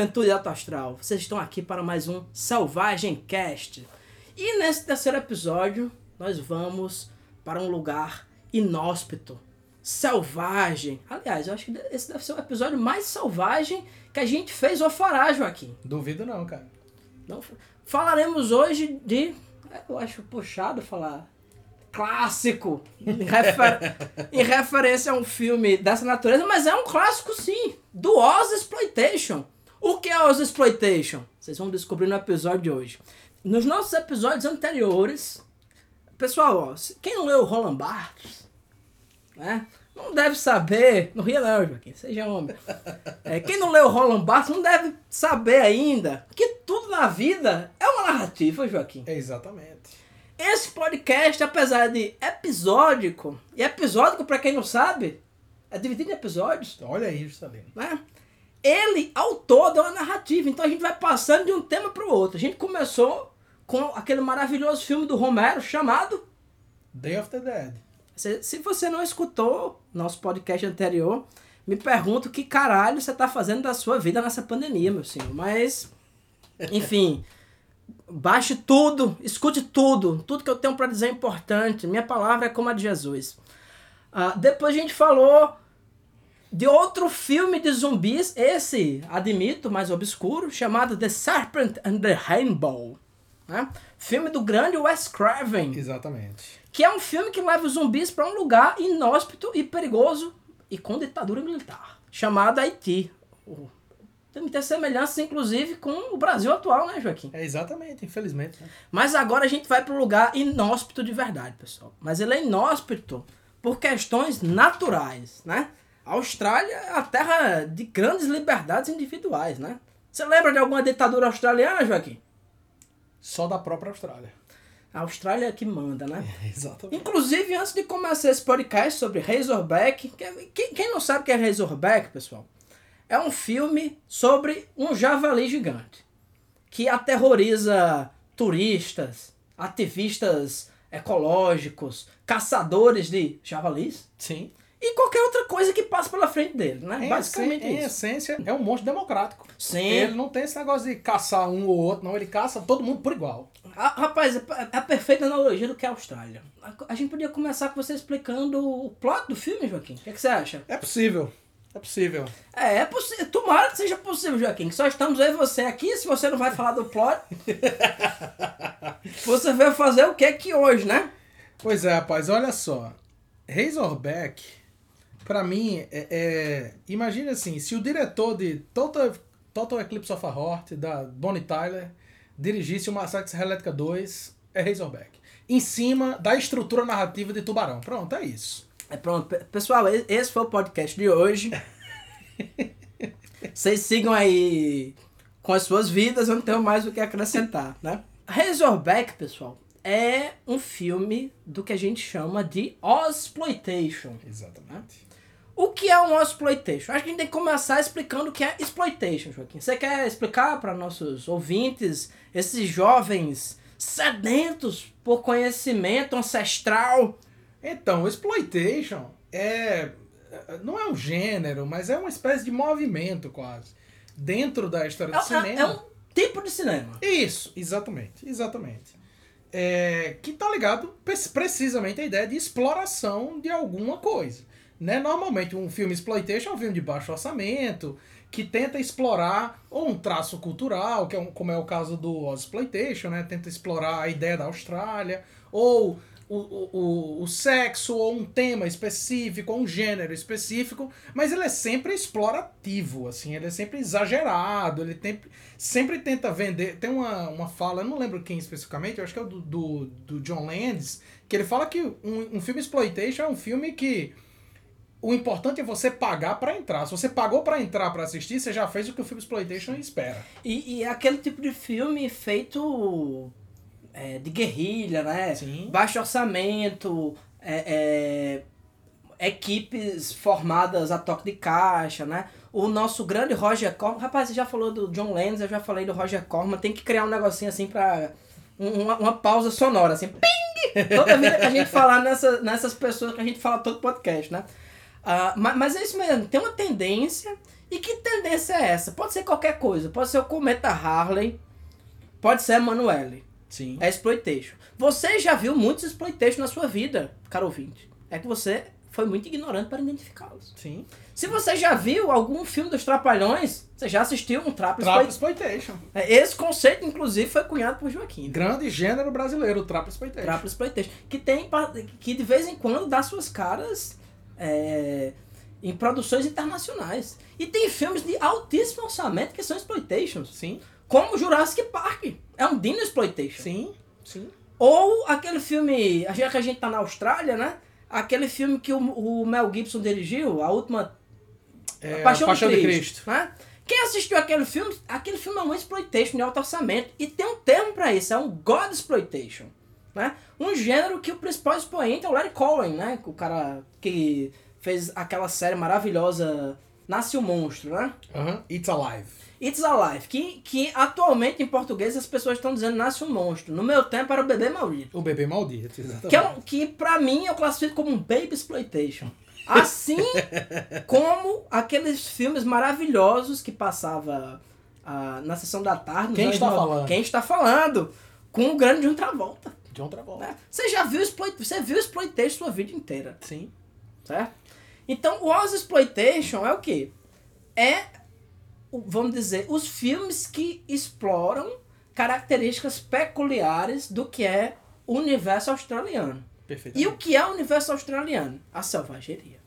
Juventude Alto Astral. Vocês estão aqui para mais um Selvagem Cast. E nesse terceiro episódio, nós vamos para um lugar inóspito, selvagem. Aliás, eu acho que esse deve ser o episódio mais selvagem que a gente fez ou fará, Joaquim. Duvido não, cara. Não, falaremos hoje de. Eu acho puxado falar. Clássico! Em, refer... em referência a um filme dessa natureza, mas é um clássico sim! Do Oz Exploitation. O que é Oz Exploitation? Vocês vão descobrir no episódio de hoje. Nos nossos episódios anteriores, pessoal, ó, quem não leu Roland Barthes, né? Não deve saber. Não ria não, Joaquim, seja homem. É, quem não leu Roland Barthes não deve saber ainda que tudo na vida é uma narrativa, Joaquim. É exatamente. Esse podcast, apesar de episódico, e episódico, para quem não sabe, é dividido em episódios. Olha aí, Juscelino. Né? Ele, ao todo, é uma narrativa. Então a gente vai passando de um tema para o outro. A gente começou com aquele maravilhoso filme do Romero chamado Day of the Dead. Se, se você não escutou nosso podcast anterior, me pergunto que caralho você tá fazendo da sua vida nessa pandemia, meu senhor. Mas, enfim, baixe tudo, escute tudo. Tudo que eu tenho para dizer é importante. Minha palavra é como a de Jesus. Uh, depois a gente falou de outro filme de zumbis, esse, admito, mais obscuro, chamado The Serpent and the Rainbow. Né? Filme do grande Wes Craven. Exatamente que é um filme que leva os zumbis para um lugar inóspito e perigoso e com ditadura militar, chamado Haiti. Tem muita semelhança, inclusive, com o Brasil atual, né, Joaquim? É exatamente, infelizmente. Né? Mas agora a gente vai para um lugar inóspito de verdade, pessoal. Mas ele é inóspito por questões naturais, né? A Austrália é a terra de grandes liberdades individuais, né? Você lembra de alguma ditadura australiana, Joaquim? Só da própria Austrália. A Austrália é que manda, né? É, exatamente. Inclusive, antes de começar esse podcast sobre Razorback, quem, quem não sabe o que é Razorback, pessoal, é um filme sobre um javali gigante que aterroriza turistas, ativistas ecológicos, caçadores de javalis. Sim e qualquer outra coisa que passa pela frente dele, né? Em Basicamente Em essência, é um monstro democrático. Sim. Ele não tem esse negócio de caçar um ou outro, não. Ele caça todo mundo por igual. Ah, rapaz, é, é a perfeita analogia do que é a Austrália. A gente podia começar com você explicando o plot do filme, Joaquim. O que, é que você acha? É possível. É possível. É, é possível. Tomara que seja possível, Joaquim. Só estamos eu e você aqui. Se você não vai falar do plot, você veio fazer o que aqui hoje, né? Pois é, rapaz. Olha só. Razorback para mim, é, é, imagine assim, se o diretor de Total, Total Eclipse of a Heart, da Bonnie Tyler, dirigisse o Massacre Serra Elétrica 2, é Razorback. Em cima da estrutura narrativa de Tubarão. Pronto, é isso. É pronto. Pessoal, esse foi o podcast de hoje. Vocês sigam aí com as suas vidas, eu não tenho mais o que acrescentar, né? Razorback, pessoal, é um filme do que a gente chama de Ozploitation. Exatamente. O que é um exploitation? Acho que a gente tem que começar explicando o que é exploitation, Joaquim. Você quer explicar para nossos ouvintes, esses jovens sedentos por conhecimento ancestral? Então, exploitation é não é um gênero, mas é uma espécie de movimento quase dentro da história do é, cinema. É um tipo de cinema. Isso, exatamente, exatamente. É, que tá ligado precisamente à ideia de exploração de alguma coisa. Né? Normalmente um filme exploitation é um filme de baixo orçamento, que tenta explorar ou um traço cultural, que é um, como é o caso do exploitation, né? Tenta explorar a ideia da Austrália, ou o, o, o sexo, ou um tema específico, ou um gênero específico, mas ele é sempre explorativo, assim, ele é sempre exagerado, ele tem, sempre tenta vender. Tem uma, uma fala, eu não lembro quem especificamente, eu acho que é o do, do, do John Landis, que ele fala que um, um filme exploitation é um filme que o importante é você pagar para entrar. Se você pagou para entrar para assistir, você já fez o que o filme exploitation espera. E, e é aquele tipo de filme feito é, de guerrilha, né? Sim. Baixo orçamento, é, é, equipes formadas a toque de caixa, né? O nosso grande Roger Corman, rapaz, você já falou do John Lennon, eu já falei do Roger Corman, tem que criar um negocinho assim para uma, uma pausa sonora, assim, ping! Toda vida que a gente falar nessa, nessas pessoas que a gente fala todo podcast, né? Uh, mas, mas é isso mesmo, tem uma tendência E que tendência é essa? Pode ser qualquer coisa. Pode ser o Cometa Harley, pode ser a Emanuele. Sim. É exploitation. Você já viu muitos exploitation na sua vida, caro ouvinte. É que você foi muito ignorante para identificá-los. Sim. Se você já viu algum filme dos Trapalhões, você já assistiu um Trap Trap Exploitation. Exploitation. Esse conceito, inclusive, foi cunhado por Joaquim. Grande gênero brasileiro, Trap Exploitation. Trap Exploitation. Que tem que de vez em quando dá suas caras é, em produções internacionais. E tem filmes de altíssimo orçamento que são exploitations. Sim. Como Jurassic Park. É um Dino Exploitation. Sim. Sim. Ou aquele filme, já que a gente tá na Austrália, né? Aquele filme que o, o Mel Gibson dirigiu, a última É, A Paixão, Paixão de de Cristo. Cristo. né? Quem assistiu aquele filme, aquele filme é um exploitation de alto orçamento. E tem um termo pra isso, é um God exploitation. Né? Um gênero que o principal expoente é o Larry Cohen, né? O cara que fez aquela série maravilhosa Nasce o Monstro, né? Aham. It's Alive. It's Alive, que, que atualmente em português as pessoas estão dizendo Nasce um Monstro. No meu tempo era o Bebê Maldito. O bebê maldito, exatamente. Que, é um, que pra mim eu classifico como um baby exploitation. Assim como aqueles filmes maravilhosos que passava ah, na sessão da tarde. Quem está no- falando? Quem está falando? Com o grande John Travolta. John Travolta. Né? Você já viu exploit... Você viu exploitation sua vida inteira, Sim. certo? Então o Oz Exploitation é o quê? É, vamos dizer, os filmes que exploram características peculiares do que é o universo australiano. E o que é o universo australiano? A selvageria.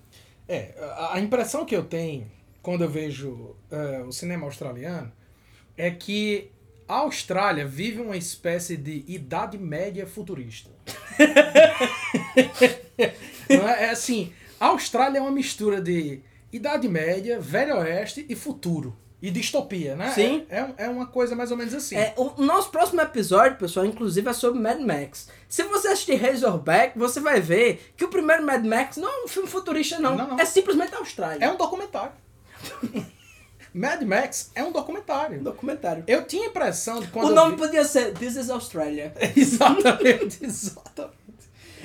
É, a, impressão que eu tenho quando eu vejo é, o cinema australiano é que a Austrália vive uma espécie de idade média futurista. É? é assim, a Austrália é uma mistura de idade média, velho oeste e futuro. E distopia, né? Sim. É, é, é uma coisa mais ou menos assim. É, o nosso próximo episódio, pessoal, inclusive é sobre Mad Max. Se você assistir Razorback, você vai ver que o primeiro Mad Max não é um filme futurista, não. Não, não. É simplesmente a Austrália. É um documentário. Mad Max é um um documentário. documentário. Eu tinha a impressão de quando o nome vi- podia ser This is Australia. Exatamente, exatamente.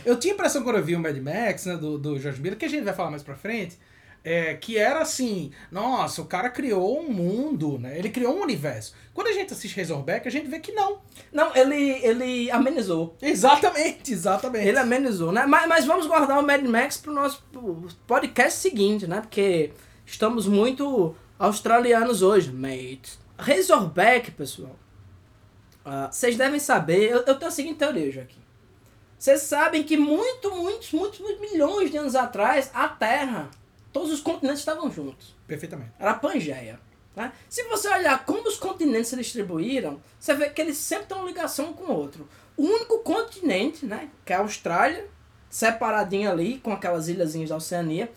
Eu tinha a impressão quando eu vi o Mad Max, né, do, do George Miller, que a gente vai falar mais pra frente, é, que era assim, nossa, o cara criou um mundo, né? Ele criou um universo. Quando a gente assiste Razorback, a gente vê que não. Não, ele, ele amenizou. Exatamente, exatamente. Ele amenizou, né? Mas, mas vamos guardar o Mad Max pro nosso podcast seguinte, né? Porque estamos muito australianos hoje, mate. Razorback, pessoal. ah, Vocês devem saber, eu, eu tenho a seguinte teoria, Joaquim. Vocês sabem que muito, muitos, muitos, muitos milhões de anos atrás, a Terra, todos os continentes estavam juntos. Perfeitamente. Era a Pangeia. Né? Se você olhar como os continentes se distribuíram, você vê que eles sempre têm uma ligação um com o outro. O único continente, né, que é a Austrália, separadinha ali, com aquelas ilhazinhas da Oceania,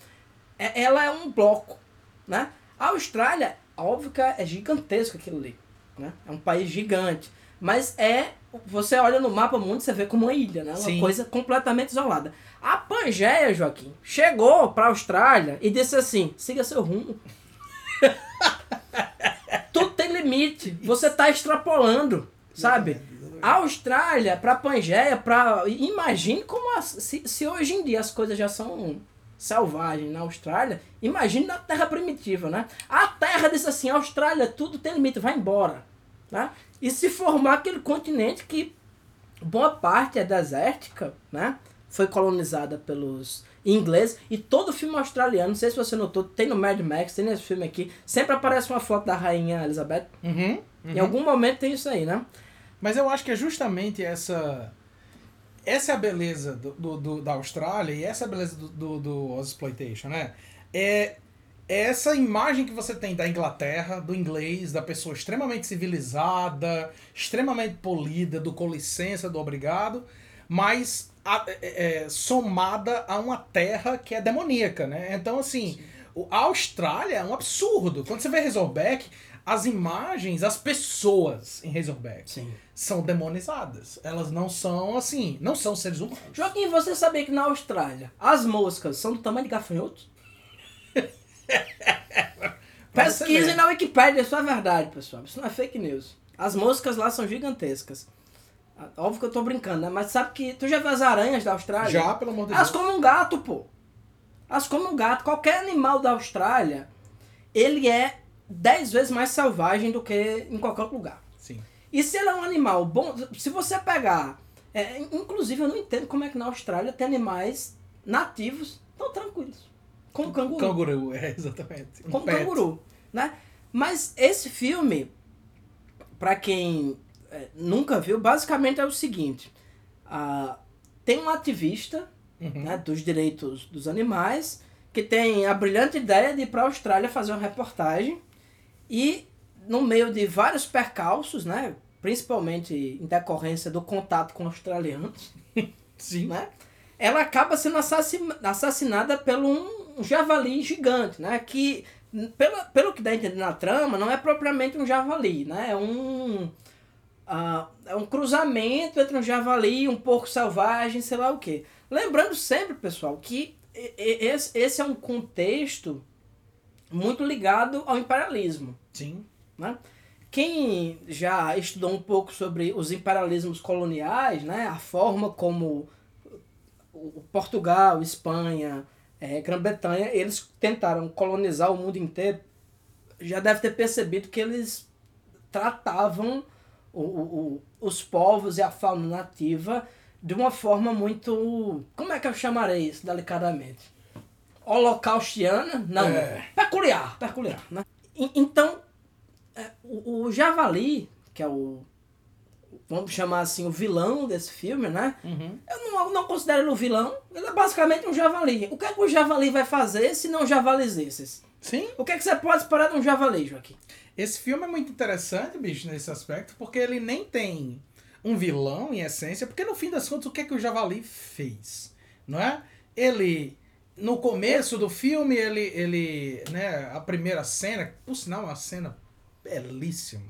é- ela é um bloco. Né? A Austrália, óbvio que é gigantesco aquilo ali. Né? É um país gigante. Mas é. Você olha no mapa mundo e você vê como uma ilha, né? Uma Sim. coisa completamente isolada. A Pangeia, Joaquim, chegou pra Austrália e disse assim: siga seu rumo. Tudo tem limite. Você tá extrapolando, sabe? A Austrália, pra Pangeia, pra. Imagine como. as- se, se hoje em dia as coisas já são selvagens na Austrália, imagine na Terra primitiva, né? A Terra disse assim: Austrália, tudo tem limite, vai embora. Né? E se formar aquele continente que boa parte é desértica, né? Foi colonizada pelos ingleses e todo filme australiano, não sei se você notou, tem no Mad Max, tem nesse filme aqui, sempre aparece uma foto da rainha Elizabeth. Uhum, Em algum momento tem isso aí, né? Mas eu acho que é justamente essa. Essa é a beleza do, do- do- da Austrália e essa é a beleza do, do, do Exploitation, né? É, é essa imagem que você tem da Inglaterra, do inglês, da pessoa extremamente civilizada, extremamente polida, do com licença, do obrigado, mas a- é- é, somada a uma terra que é demoníaca, né? Então, assim, a Austrália é um absurdo. Quando você vê Razorback, as imagens, as pessoas em Razorback Sim. são demonizadas. Elas não são assim, não são seres humanos. Joaquim, você sabia que na Austrália as moscas são do tamanho de gafanhotos? Pesquisem na Wikipédia, isso é verdade, pessoal. Isso não é fake news. As moscas lá são gigantescas. Ah, Óbvio que eu tô brincando, né? Mas sabe que. Tu já viu as aranhas da Austrália? Já, pelo amor de Elas Deus. comem um gato, pô. Elas comem um gato. Qualquer animal da Austrália, ele é dez vezes mais selvagem do que em qualquer outro lugar. Sim. E se ele é um animal bom, se você pegar. é, inclusive, eu não entendo como é que na Austrália tem animais nativos tão tranquilos. Como o canguru. Canguru, é, exatamente. Um como pet. canguru. Né? Mas esse filme, pra quem é, nunca viu, basicamente é o seguinte: ah, tem um ativista Uhum. né, dos direitos dos animais que tem a brilhante ideia de ir para a Austrália fazer uma reportagem e no meio de vários percalços, né, principalmente em decorrência do contato com australianos, Sim. né, ela acaba sendo assassi- assassinada por um, javali gigante, né, que pelo, pelo que dá a entender na trama, não é propriamente um javali, né, é um ah, é um cruzamento entre um javali e um porco selvagem, sei lá o quê. Lembrando sempre, pessoal, que esse é um contexto muito ligado ao imperialismo. Sim. Né? Quem já estudou um pouco sobre os imperialismos coloniais, né, a forma como o Portugal, Espanha, eh, Grã-Bretanha, eles tentaram colonizar o mundo inteiro, já deve ter percebido que eles tratavam o- o- os povos e a fauna nativa de uma forma muito. Como é que eu chamarei isso delicadamente? Holocaustiana? Não. É. Peculiar, peculiar. Né? Então, é, o, o javali, que é o. Vamos chamar assim, o vilão desse filme, né? Uhum. Eu não, não considero ele um vilão. Ele é basicamente um javali. O que é que o javali vai fazer se não javalis esses? Sim. O que é que você pode esperar de um javali, Joaquim? Esse filme é muito interessante, bicho, nesse aspecto, porque ele nem tem um vilão, em essência, porque no fim das contas, o que é que o Javali fez? Não é? Ele, no começo do filme, ele, ele né, a primeira cena, por sinal, é uma cena belíssima,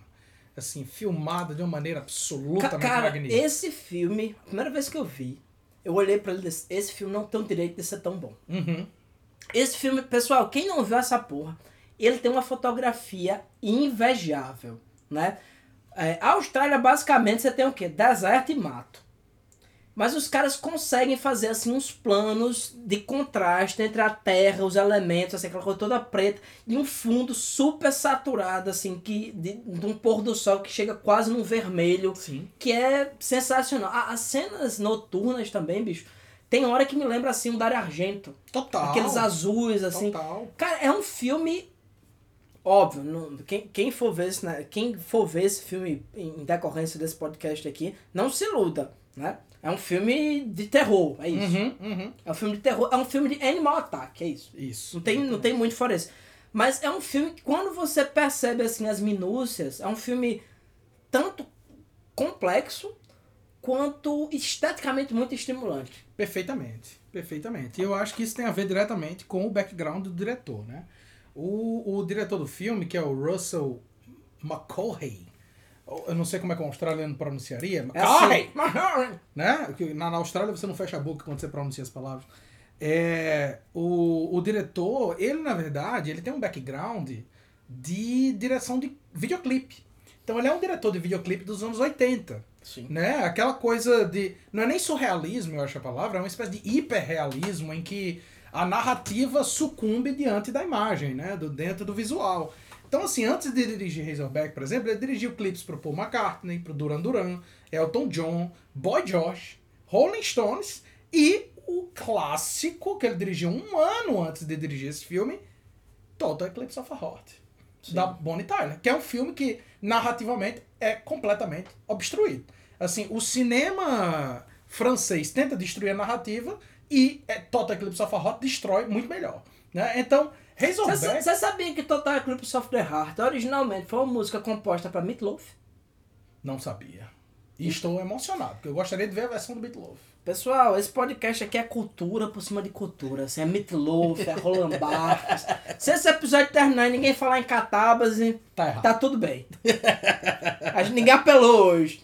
assim, filmada de uma maneira absolutamente Cara, magnífica. esse filme, a primeira vez que eu vi, eu olhei pra ele e disse, esse filme não tem o direito de ser tão bom. Uhum. Esse filme, pessoal, quem não viu essa porra, ele tem uma fotografia invejável, né? É, a Austrália, basicamente, você tem o quê? Deserto e mato. Mas os caras conseguem fazer, assim, uns planos de contraste entre a terra, os elementos, assim, aquela coisa toda preta, e um fundo super saturado, assim, que, de, de um pôr do sol que chega quase num vermelho, Sim. que é sensacional. As cenas noturnas também, bicho, tem hora que me lembra, assim, um Dario Argento. Total. Aqueles azuis, assim. Total. Cara, é um filme. Óbvio, não- quem, quem, for ver esse, né, quem for ver esse filme em decorrência desse podcast aqui, não se iluda, né? É um filme de terror, é isso. Uhum, uhum. É um filme de terror, é um filme de animal attack, é isso. Isso. Não tem, não tem muito fora isso. Mas é um filme que quando você percebe assim as minúcias, é um filme tanto complexo quanto esteticamente muito estimulante. Perfeitamente, perfeitamente. E eu acho que isso tem a ver diretamente com o background do diretor, né? O, o diretor do filme, que é o Russell McCaughey, eu não sei como é que o australiano pronunciaria, É assim. né? Que Na, na Austrália você não fecha a boca quando você pronuncia as palavras. É, o, o diretor, ele na verdade, ele tem um background de direção de videoclipe. Então ele é um diretor de videoclipe dos anos 80 Sim. né? Aquela coisa de. Não é nem surrealismo, eu acho a palavra, é uma espécie de hiperrealismo em que a narrativa sucumbe diante da imagem, né? Do, dentro do visual. Então, assim, antes de dirigir Razorback, por exemplo, ele dirigiu clipes pro Paul McCartney, pro Duran Duran, Elton John, Boy Josh, Rolling Stones e o clássico que ele dirigiu um ano antes de dirigir esse filme, Total Eclipse of a Heart Sim. da Bonnie Tyler, que é um filme que narrativamente é completamente obstruído. Assim, o cinema francês tenta destruir a narrativa e é, Total Eclipse of a Heart destrói muito melhor, né? Então, Razorback... Você sabia que Total Eclipse of the Heart originalmente foi uma música composta para Meatloaf? Não sabia. E estou emocionado, porque eu gostaria de ver a versão do Meatloaf. Pessoal, esse podcast aqui é cultura por cima de cultura. Assim, é Meatloaf, é Roland Barthes. Se esse episódio terminar e ninguém falar em catabas, Tá errado. tá tudo bem. A gente, ninguém apelou hoje.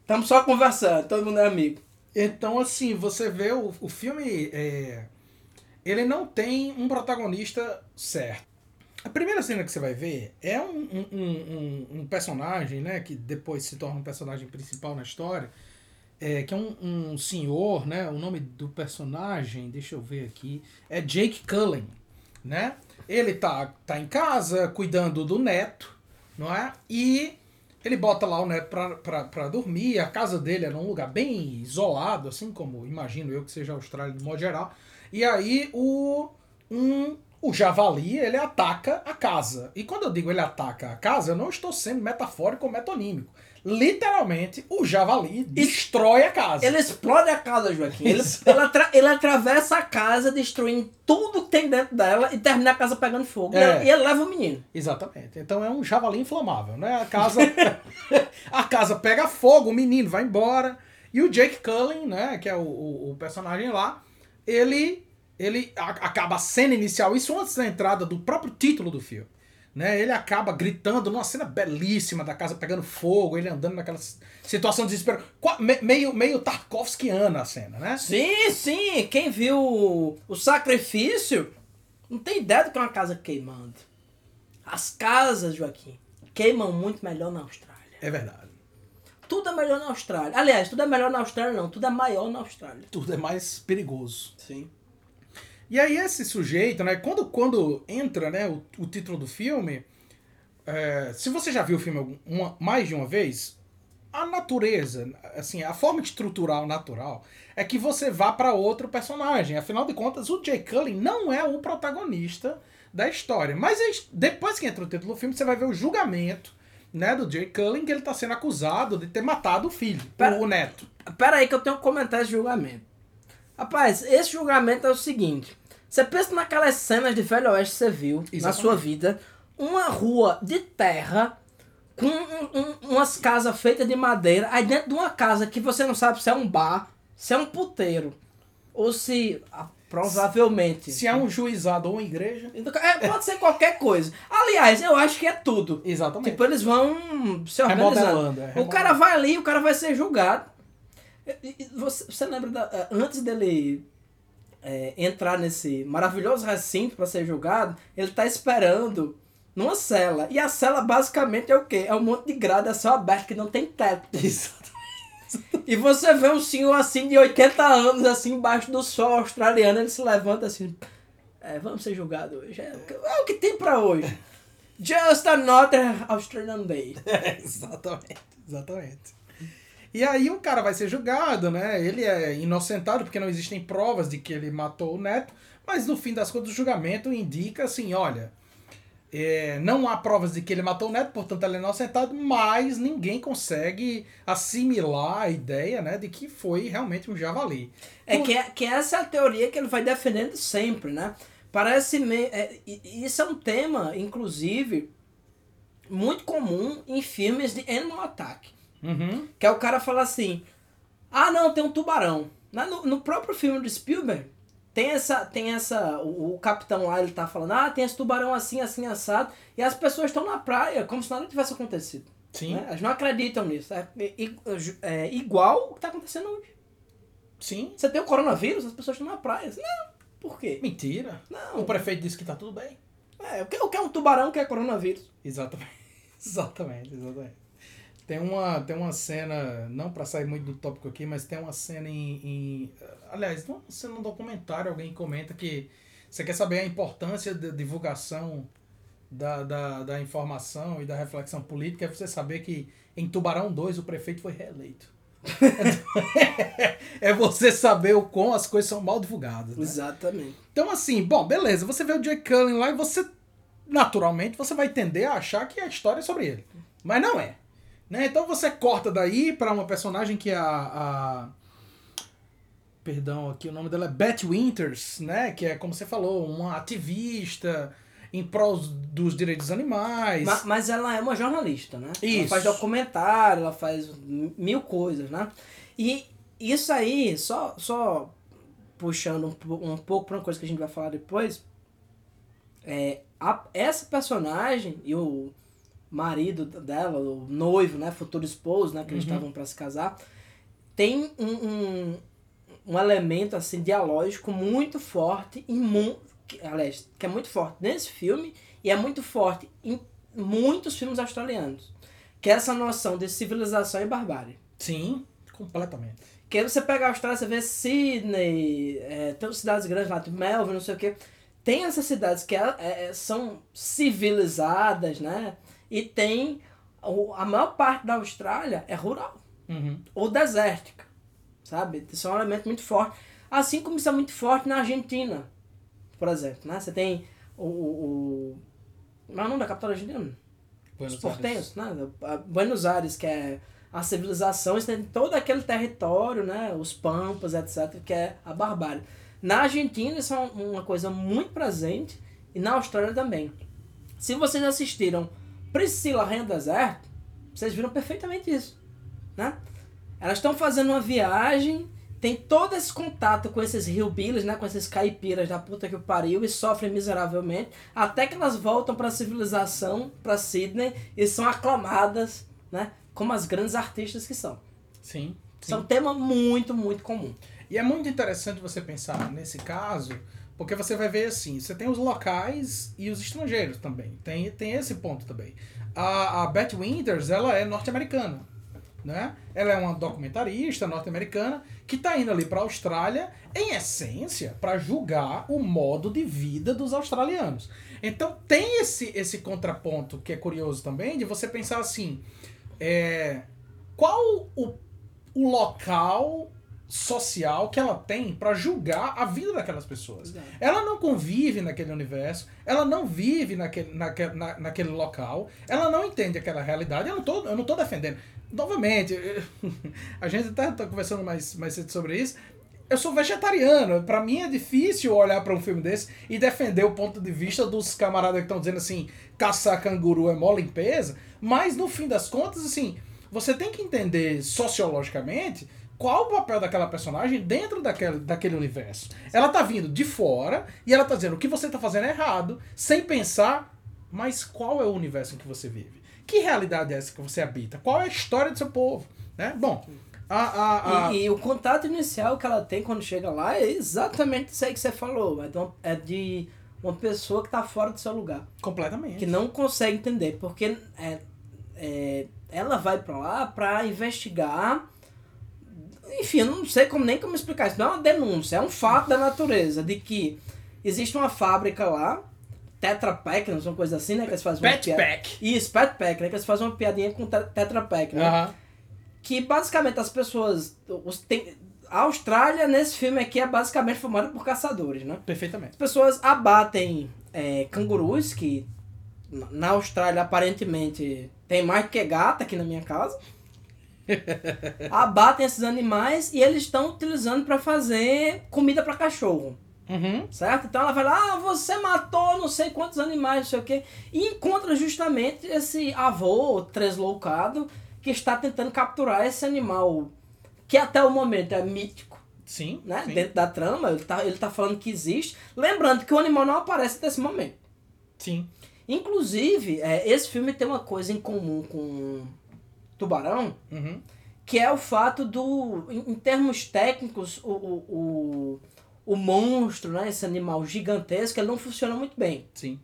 Estamos só conversando, todo mundo é amigo. Então, assim, você vê o, o filme. é, ele não tem um protagonista certo. A primeira cena que você vai ver é um, um, um, um- um personagem, né? Que depois se torna um personagem principal na história. é, que é um, um senhor, né? O nome do personagem, deixa eu ver aqui, é Jake Cullen. né? Ele tá, tá em casa cuidando do neto, não é? E ele bota lá o neto pra, pra, pra dormir. A casa dele é num lugar bem isolado, assim como imagino eu que seja a Austrália de modo geral. E aí o, um, o javali, ele ataca a casa. E quando eu digo ele ataca a casa, eu não estou sendo metafórico ou metonímico. Literalmente, o javali destrói a casa. Ele explode a casa, Joaquim. Ele, ele, atra- ele atravessa a casa, destruindo tudo que tem dentro dela e termina a casa pegando fogo. E É. ele- E ele leva o menino. Exatamente. Então é um javali inflamável, né? A casa, a casa pega fogo, o menino vai embora. E o Jake Cullen, né? Que é o, o, o personagem lá, ele, ele acaba a cena inicial, isso antes da entrada do próprio título do filme. Né? Ele acaba gritando numa cena belíssima da casa pegando fogo, ele andando naquela situação de desespero. Meio, meio Tarkovskiana a cena, né? Sim, sim. Quem viu o sacrifício não tem ideia do que é uma casa queimando. As casas, Joaquim, queimam muito melhor na Austrália. É verdade. Tudo é melhor na Austrália. Aliás, tudo é melhor na Austrália, não. Tudo é maior na Austrália. Tudo é mais perigoso. Sim. E aí esse sujeito, né, quando, quando entra né, o, o título do filme, é, se você já viu o filme uma, mais de uma vez, a natureza, assim, a forma estrutural natural é que você vá para outro personagem. Afinal de contas, o Jay Cullen não é o protagonista da história. Mas depois que entra o título do filme, você vai ver o julgamento né, do Jay Cullen, que ele está sendo acusado de ter matado o filho, Pera- o neto. Pera aí que eu tenho que comentar esse julgamento. Rapaz, esse julgamento é o seguinte. Você pensa naquelas cenas de Velho Oeste que você viu na Exatamente. sua vida. Uma rua de terra com um- um- umas casas feitas de madeira. Aí dentro de uma casa que você não sabe se é um bar, se é um puteiro. Ou se, provavelmente... Se é um juizado ou uma igreja. É, pode ser qualquer coisa. Aliás, eu acho que é tudo. Exatamente. Tipo, eles vão se organizando. É, O cara vai ali, o cara vai ser julgado. Você, você lembra da, eh, antes dele eh, entrar nesse maravilhoso recinto para ser julgado, ele tá esperando numa cela. E a cela basicamente é o quê? É um monte de grade a céu aberto que não tem teto. E você vê um senhor assim de 80 anos, assim, embaixo do sol australiano, ele se levanta assim. É, vamos ser julgados hoje. É, é o que tem pra hoje. Just another Australian Day. exatamente, exatamente. E aí o cara vai ser julgado, né? Ele é inocentado porque não existem provas de que ele matou o neto, mas no fim das contas o julgamento indica assim, olha, é, não há provas de que ele matou o neto, portanto ele é inocentado, mas ninguém consegue assimilar a ideia, né, de que foi realmente um javali. É que, que essa é a teoria que ele vai defendendo sempre, né? Parece me... é, isso é um tema, inclusive, muito comum em filmes de animal attack. Uhum. Que é o cara falar assim: ah, não, tem um tubarão. No, no próprio filme do Spielberg, tem essa. Tem essa. O, o capitão lá, ele tá falando: ah, tem esse tubarão assim, assim, assado. E as pessoas estão na praia, como se nada tivesse acontecido. Sim, né? Elas não acreditam nisso. É, i- é igual o que tá acontecendo hoje. sim. Você tem o coronavírus, as pessoas estão na praia. Não, por quê? Mentira. Não. O prefeito disse que tá tudo bem. É, o que, o que é um tubarão que é coronavírus? Exatamente. Exatamente, exatamente. Tem uma, tem uma cena, não pra sair muito do tópico aqui, mas tem uma cena em. em aliás, não cena no documentário, alguém comenta que você quer saber a importância da divulgação da, da, da informação e da reflexão política, é você saber que em Tubarão 2 o prefeito foi reeleito. é você saber o quão as coisas são mal divulgadas. Né? Exatamente. Então, assim, bom, beleza, você vê o Jake Cullen lá e você, naturalmente, você vai tender a achar que a história é sobre ele. Mas não é. Né? Então você corta daí pra uma personagem que é a, a- Perdão, aqui o nome dela é Beth Winters, né? Que é, como você falou, uma ativista em prol dos direitos dos animais. Ma- Mas ela é uma jornalista, né? Ela Isso. faz documentário, ela faz mil coisas, né? E isso aí, só, só puxando um, um pouco para uma coisa que a gente vai falar depois, é, a- essa personagem e o marido dela, o noivo, né, futuro esposo, né, que eles Uhum. estavam para se casar, tem um, um, um elemento assim dialógico muito forte em mu que, aliás, que é muito forte nesse filme e é muito forte em muitos filmes australianos, que é essa noção de civilização e barbárie. Sim, completamente. Que aí você pega a Austrália, você vê Sydney, é, tem cidades grandes lá, tipo Melbourne, não sei o quê. tem essas cidades que é- é- são civilizadas, né? E tem. A maior parte da Austrália é rural Uhum. ou desértica, sabe? Isso é um elemento muito forte. Assim como isso é muito forte na Argentina, por exemplo, né? Você tem o... o, o como é o nome da capital argentina? Buenos Os portenhos, né? Buenos Aires, que é a civilização, você tem todo aquele território, né? Os pampas, etc., que é a barbárie. Na Argentina isso é uma coisa muito presente e na Austrália também. Se vocês assistiram Priscila Rainha do Deserto, vocês viram perfeitamente isso, né? Elas estão fazendo uma viagem, tem todo esse contato com esses hillbillies, né? Com esses caipiras da puta que o pariu e sofrem miseravelmente, até que elas voltam para a civilização, para Sydney, e são aclamadas, né? Como as grandes artistas que são. Sim. Isso é um tema muito, muito comum. E é muito interessante você pensar nesse caso, porque você vai ver assim, você tem os locais e os estrangeiros também. Tem, tem esse ponto também. A, a Beth Winters, ela é norte-americana. Né? Ela é uma documentarista norte-americana que está indo ali para a Austrália, em essência, para julgar o modo de vida dos australianos. Então tem esse, esse contraponto que é curioso também, de você pensar assim, é, qual o, o local social que ela tem para julgar a vida daquelas pessoas. Ela não convive naquele universo, ela não vive naquele, naquele, na, naquele local, ela não entende aquela realidade. Eu não tô, eu não tô defendendo. Novamente, eu- a gente até tá conversando mais, mais cedo sobre isso. Eu sou vegetariano, para mim é difícil olhar para um filme desse e defender o ponto de vista dos camaradas que estão dizendo assim, caçar canguru é mó limpeza, mas no fim das contas, assim, você tem que entender sociologicamente qual o papel daquela personagem dentro daquele, daquele universo. Ela tá vindo de fora e ela tá dizendo o que você tá fazendo é errado, sem pensar, mas qual é o universo em que você vive? Que realidade é essa que você habita? Qual é a história do seu povo? Né? Bom, a, a, a... E, e o contato inicial que ela tem quando chega lá é exatamente isso aí que você falou. É de uma, é de uma pessoa que está fora do seu lugar. completamente. Que não consegue entender. Porque é, é, ela vai para lá para investigar. Enfim, eu não sei como, nem como explicar isso. Não é uma denúncia, é um fato da natureza. De que existe uma fábrica lá, Tetra Pak, não são coisa assim, né? Que eles fazem uma Pet piada- Pack. Isso, Pet Pack, né? Que eles fazem uma piadinha com te- Tetra Pak, né? Que basicamente as pessoas. Os, tem, a Austrália, nesse filme aqui, é basicamente formada por caçadores, né? Perfeitamente. As pessoas abatem é, cangurus, que na- Austrália aparentemente tem mais que gata aqui na minha casa. abatem esses animais e eles estão utilizando para fazer comida para cachorro. Uhum. Certo? Então ela vai lá, ah, você matou não sei quantos animais, não sei o quê. E encontra justamente esse avô tresloucado que está tentando capturar esse animal que até o momento é mítico, Sim. né? sim. Dentro da trama, ele tá, ele tá falando que existe. Lembrando que o animal não aparece nesse momento. Sim. Inclusive, é, esse filme tem uma coisa em comum com Tubarão, Uhum. que é o fato do, em, em termos técnicos, o, o, o, o monstro, né, esse animal gigantesco, ele não funciona muito bem. Sim.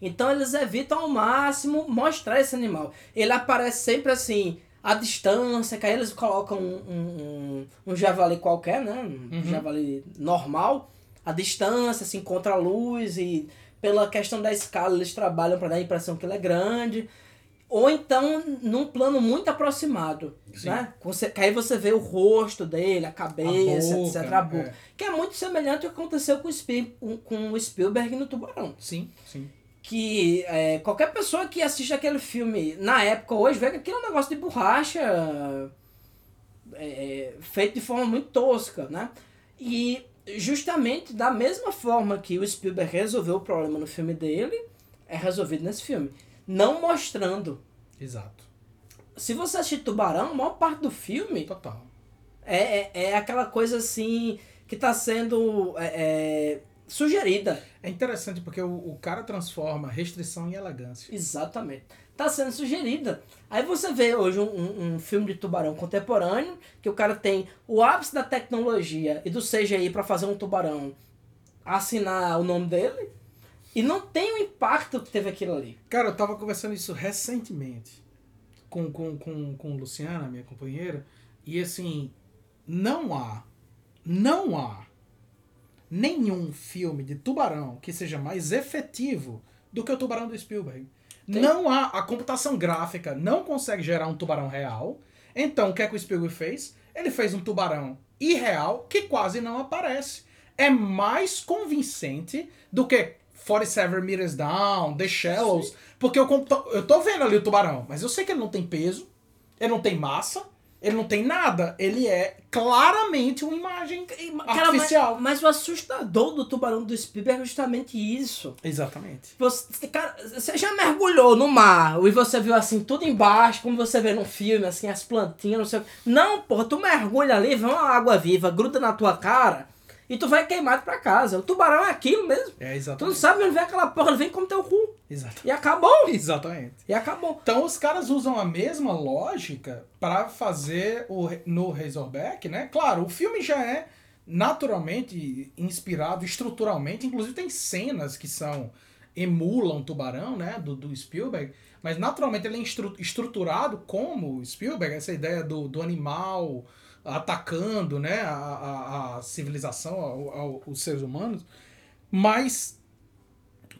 Então eles evitam ao máximo mostrar esse animal. Ele aparece sempre assim, à distância, que aí eles colocam um, um, um, um javali qualquer, né? Um Uhum. javali normal, à distância, assim, contra a luz e pela questão da escala eles trabalham para dar a impressão que ele é grande. Ou então num plano muito aproximado, Sim. né? Você, que aí você vê o rosto dele, a cabeça, A boca, etc. A boca. é. Que é muito semelhante ao que aconteceu com o, Spiel, com o Spielberg no Tubarão Sim. Sim. que é, qualquer pessoa que assiste aquele filme na época hoje vê que aquilo é um negócio de borracha é, feito de forma muito tosca, né? E justamente da mesma forma que o Spielberg resolveu o problema no filme dele, é resolvido nesse filme. Não mostrando. Exato. Se você assistir Tubarão, a maior parte do filme Total. é, é, é aquela coisa assim que está sendo é, é, sugerida. É interessante porque o, o cara transforma restrição em elegância. Exatamente. Tá sendo sugerida. Aí você vê hoje um, um, um filme de tubarão contemporâneo, que o cara tem o ápice da tecnologia e do CGI para fazer um tubarão assinar o nome dele, e não tem o impacto que teve aquilo ali. Cara, eu tava conversando isso recentemente com, com, com, com Luciana, minha companheira, e assim, não há, não há nenhum filme de tubarão que seja mais efetivo do que o tubarão do Spielberg. Não há. A computação gráfica não consegue gerar um tubarão real. Então, o que é que o Spielberg fez? Ele fez um tubarão irreal que quase não aparece. É mais convincente do que 47 Meters Down, The Shallows, porque eu, eu tô vendo ali o tubarão, mas eu sei que ele não tem peso, ele não tem massa, ele não tem nada. Ele é claramente uma imagem Cara, artificial. mas, mas o assustador do tubarão do Spielberg é justamente isso. Exatamente. Você, cara, você já mergulhou no mar e você viu assim tudo embaixo, como você vê num filme, assim, as plantinhas, não sei o que. Não, porra, tu mergulha ali, vê uma água viva, gruda na tua cara e tu vai queimado pra casa. O tubarão é aquilo mesmo. É Tu não exatamente. sabe onde vem aquela porra, ele vem como teu cu. Exato. E acabou. Exatamente. E acabou. Então os caras usam a mesma lógica para fazer o, no Razorback, né? Claro, o filme já é naturalmente inspirado estruturalmente, inclusive tem cenas que são emulam Tubarão, né, do, do Spielberg, mas naturalmente ele é estru- estruturado como Spielberg, essa ideia do, do animal atacando, né, a, a, a civilização, ao- os seres humanos, mas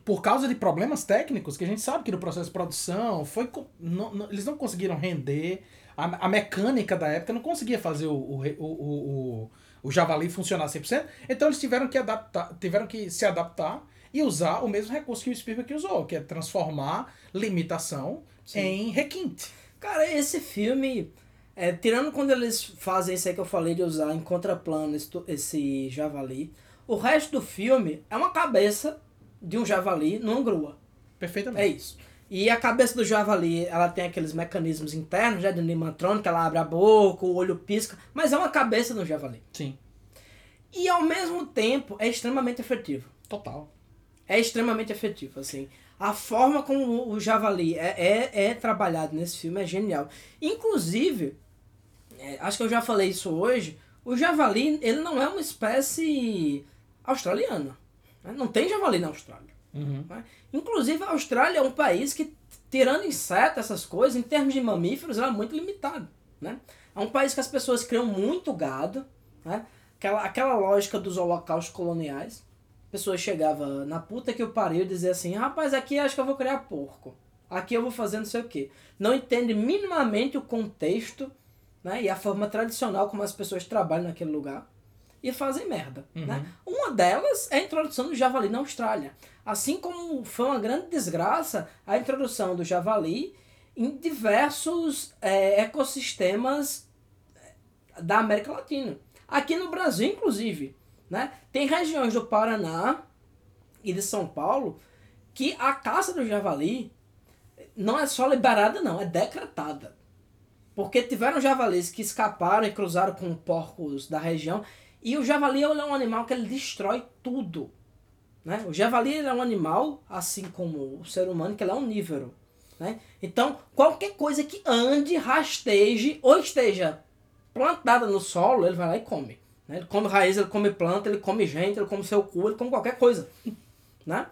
por causa de problemas técnicos, que a gente sabe que no processo de produção foi não- não- eles não conseguiram render, a, a mecânica da época não conseguia fazer o, o, o, o, o, javali funcionar 100%, então eles tiveram que, adaptar, tiveram que se adaptar e usar o mesmo recurso que o Spielberg usou, que é transformar limitação em requinte. Cara, esse filme, é, tirando quando eles fazem isso aí que eu falei de usar em contraplano esse, esse javali, o resto do filme é uma cabeça de um javali numa grua. É Perfeitamente. isso. E a cabeça do javali, ela tem aqueles mecanismos internos, já de animatrônica, ela abre a boca, o olho pisca, mas é uma cabeça do javali. Sim, E ao mesmo tempo é extremamente efetivo. total. É extremamente efetivo, assim. A forma como o javali é, é, é trabalhado nesse filme é genial. Inclusive, é, acho que eu já falei isso hoje, o javali, ele não é uma espécie australiana. né? Não tem javali na Austrália. Uhum. né? Inclusive, a Austrália é um país que, tirando insetos, essas coisas, em termos de mamíferos, ela é muito limitado. Né? É um país que as pessoas criam muito gado, né? aquela, aquela lógica dos holocaustos coloniais. A pessoa chegava na puta que eu pariu e dizia assim, rapaz, aqui acho que eu vou criar porco. Aqui eu vou fazer não sei o quê. Não entende minimamente o contexto né? e a forma tradicional como as pessoas trabalham naquele lugar e fazem merda. Né? Uma delas é a introdução do javali na Austrália. Assim como foi uma grande desgraça a introdução do javali em diversos é, ecossistemas é, da América Latina. Aqui no Brasil, inclusive. Né? Tem regiões do Paraná e de São Paulo que a caça do javali não é só liberada, não, é decretada. Porque tiveram javalis que escaparam e cruzaram com porcos da região. E o javali é um animal que ele destrói tudo. Né? O javali é um animal, assim como o ser humano, que ele é onívoro. Né? Então, qualquer coisa que ande, rasteje ou esteja plantada no solo, ele vai lá e come. Né? Ele come raiz, ele come planta, ele come gente, ele come seu cu, ele come qualquer coisa. Né?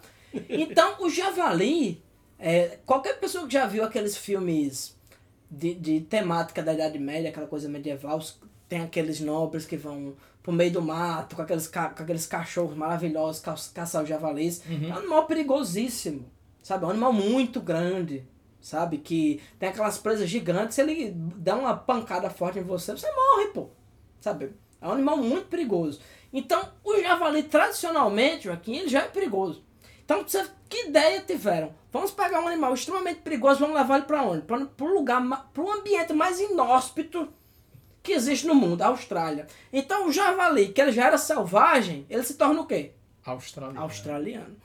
Então, o javali, é, qualquer pessoa que já viu aqueles filmes de, de temática da Idade Média, aquela coisa medieval, tem aqueles nobres que vão pro meio do mato com aqueles, ca- com aqueles cachorros maravilhosos ca caçar os javalis. É um animal perigosíssimo, sabe? É um animal muito grande, sabe? Que tem aquelas presas gigantes, se ele der uma pancada forte em você, você morre, pô, sabe? É um animal muito perigoso. Então, o javali, tradicionalmente, Joaquim, ele já é perigoso. Então, você, que ideia tiveram? Vamos pegar um animal extremamente perigoso, vamos levar ele para onde? Para o lugar, para o ambiente mais inóspito que existe no mundo, a Austrália. Então, o javali, que ele já era selvagem, ele se torna o quê? Australiano. Australiano.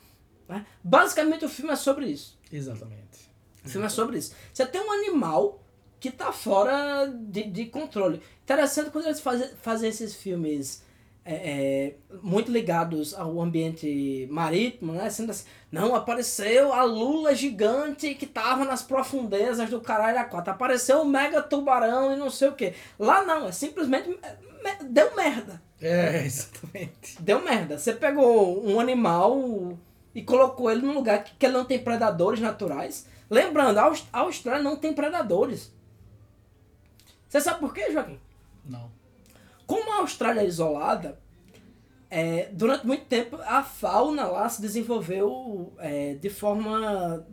né? Basicamente, o filme é sobre isso. Exatamente. O filme é sobre isso. Você tem um animal que tá fora de, de controle. Interessante quando eles fazem, fazem esses filmes é, muito ligados ao ambiente marítimo, né? Sendo assim, não, apareceu a lula gigante que tava nas profundezas do caralho a quatro. Apareceu o mega tubarão e não sei o que. Lá não, é simplesmente é, deu merda. É, exatamente. Deu merda. Você pegou um animal e colocou ele num lugar que, que ele não tem predadores naturais. Lembrando, a Austrália não tem predadores. Você sabe por quê, Joaquim? Não. Como a Austrália é isolada, é, durante muito tempo a fauna lá se desenvolveu é, de forma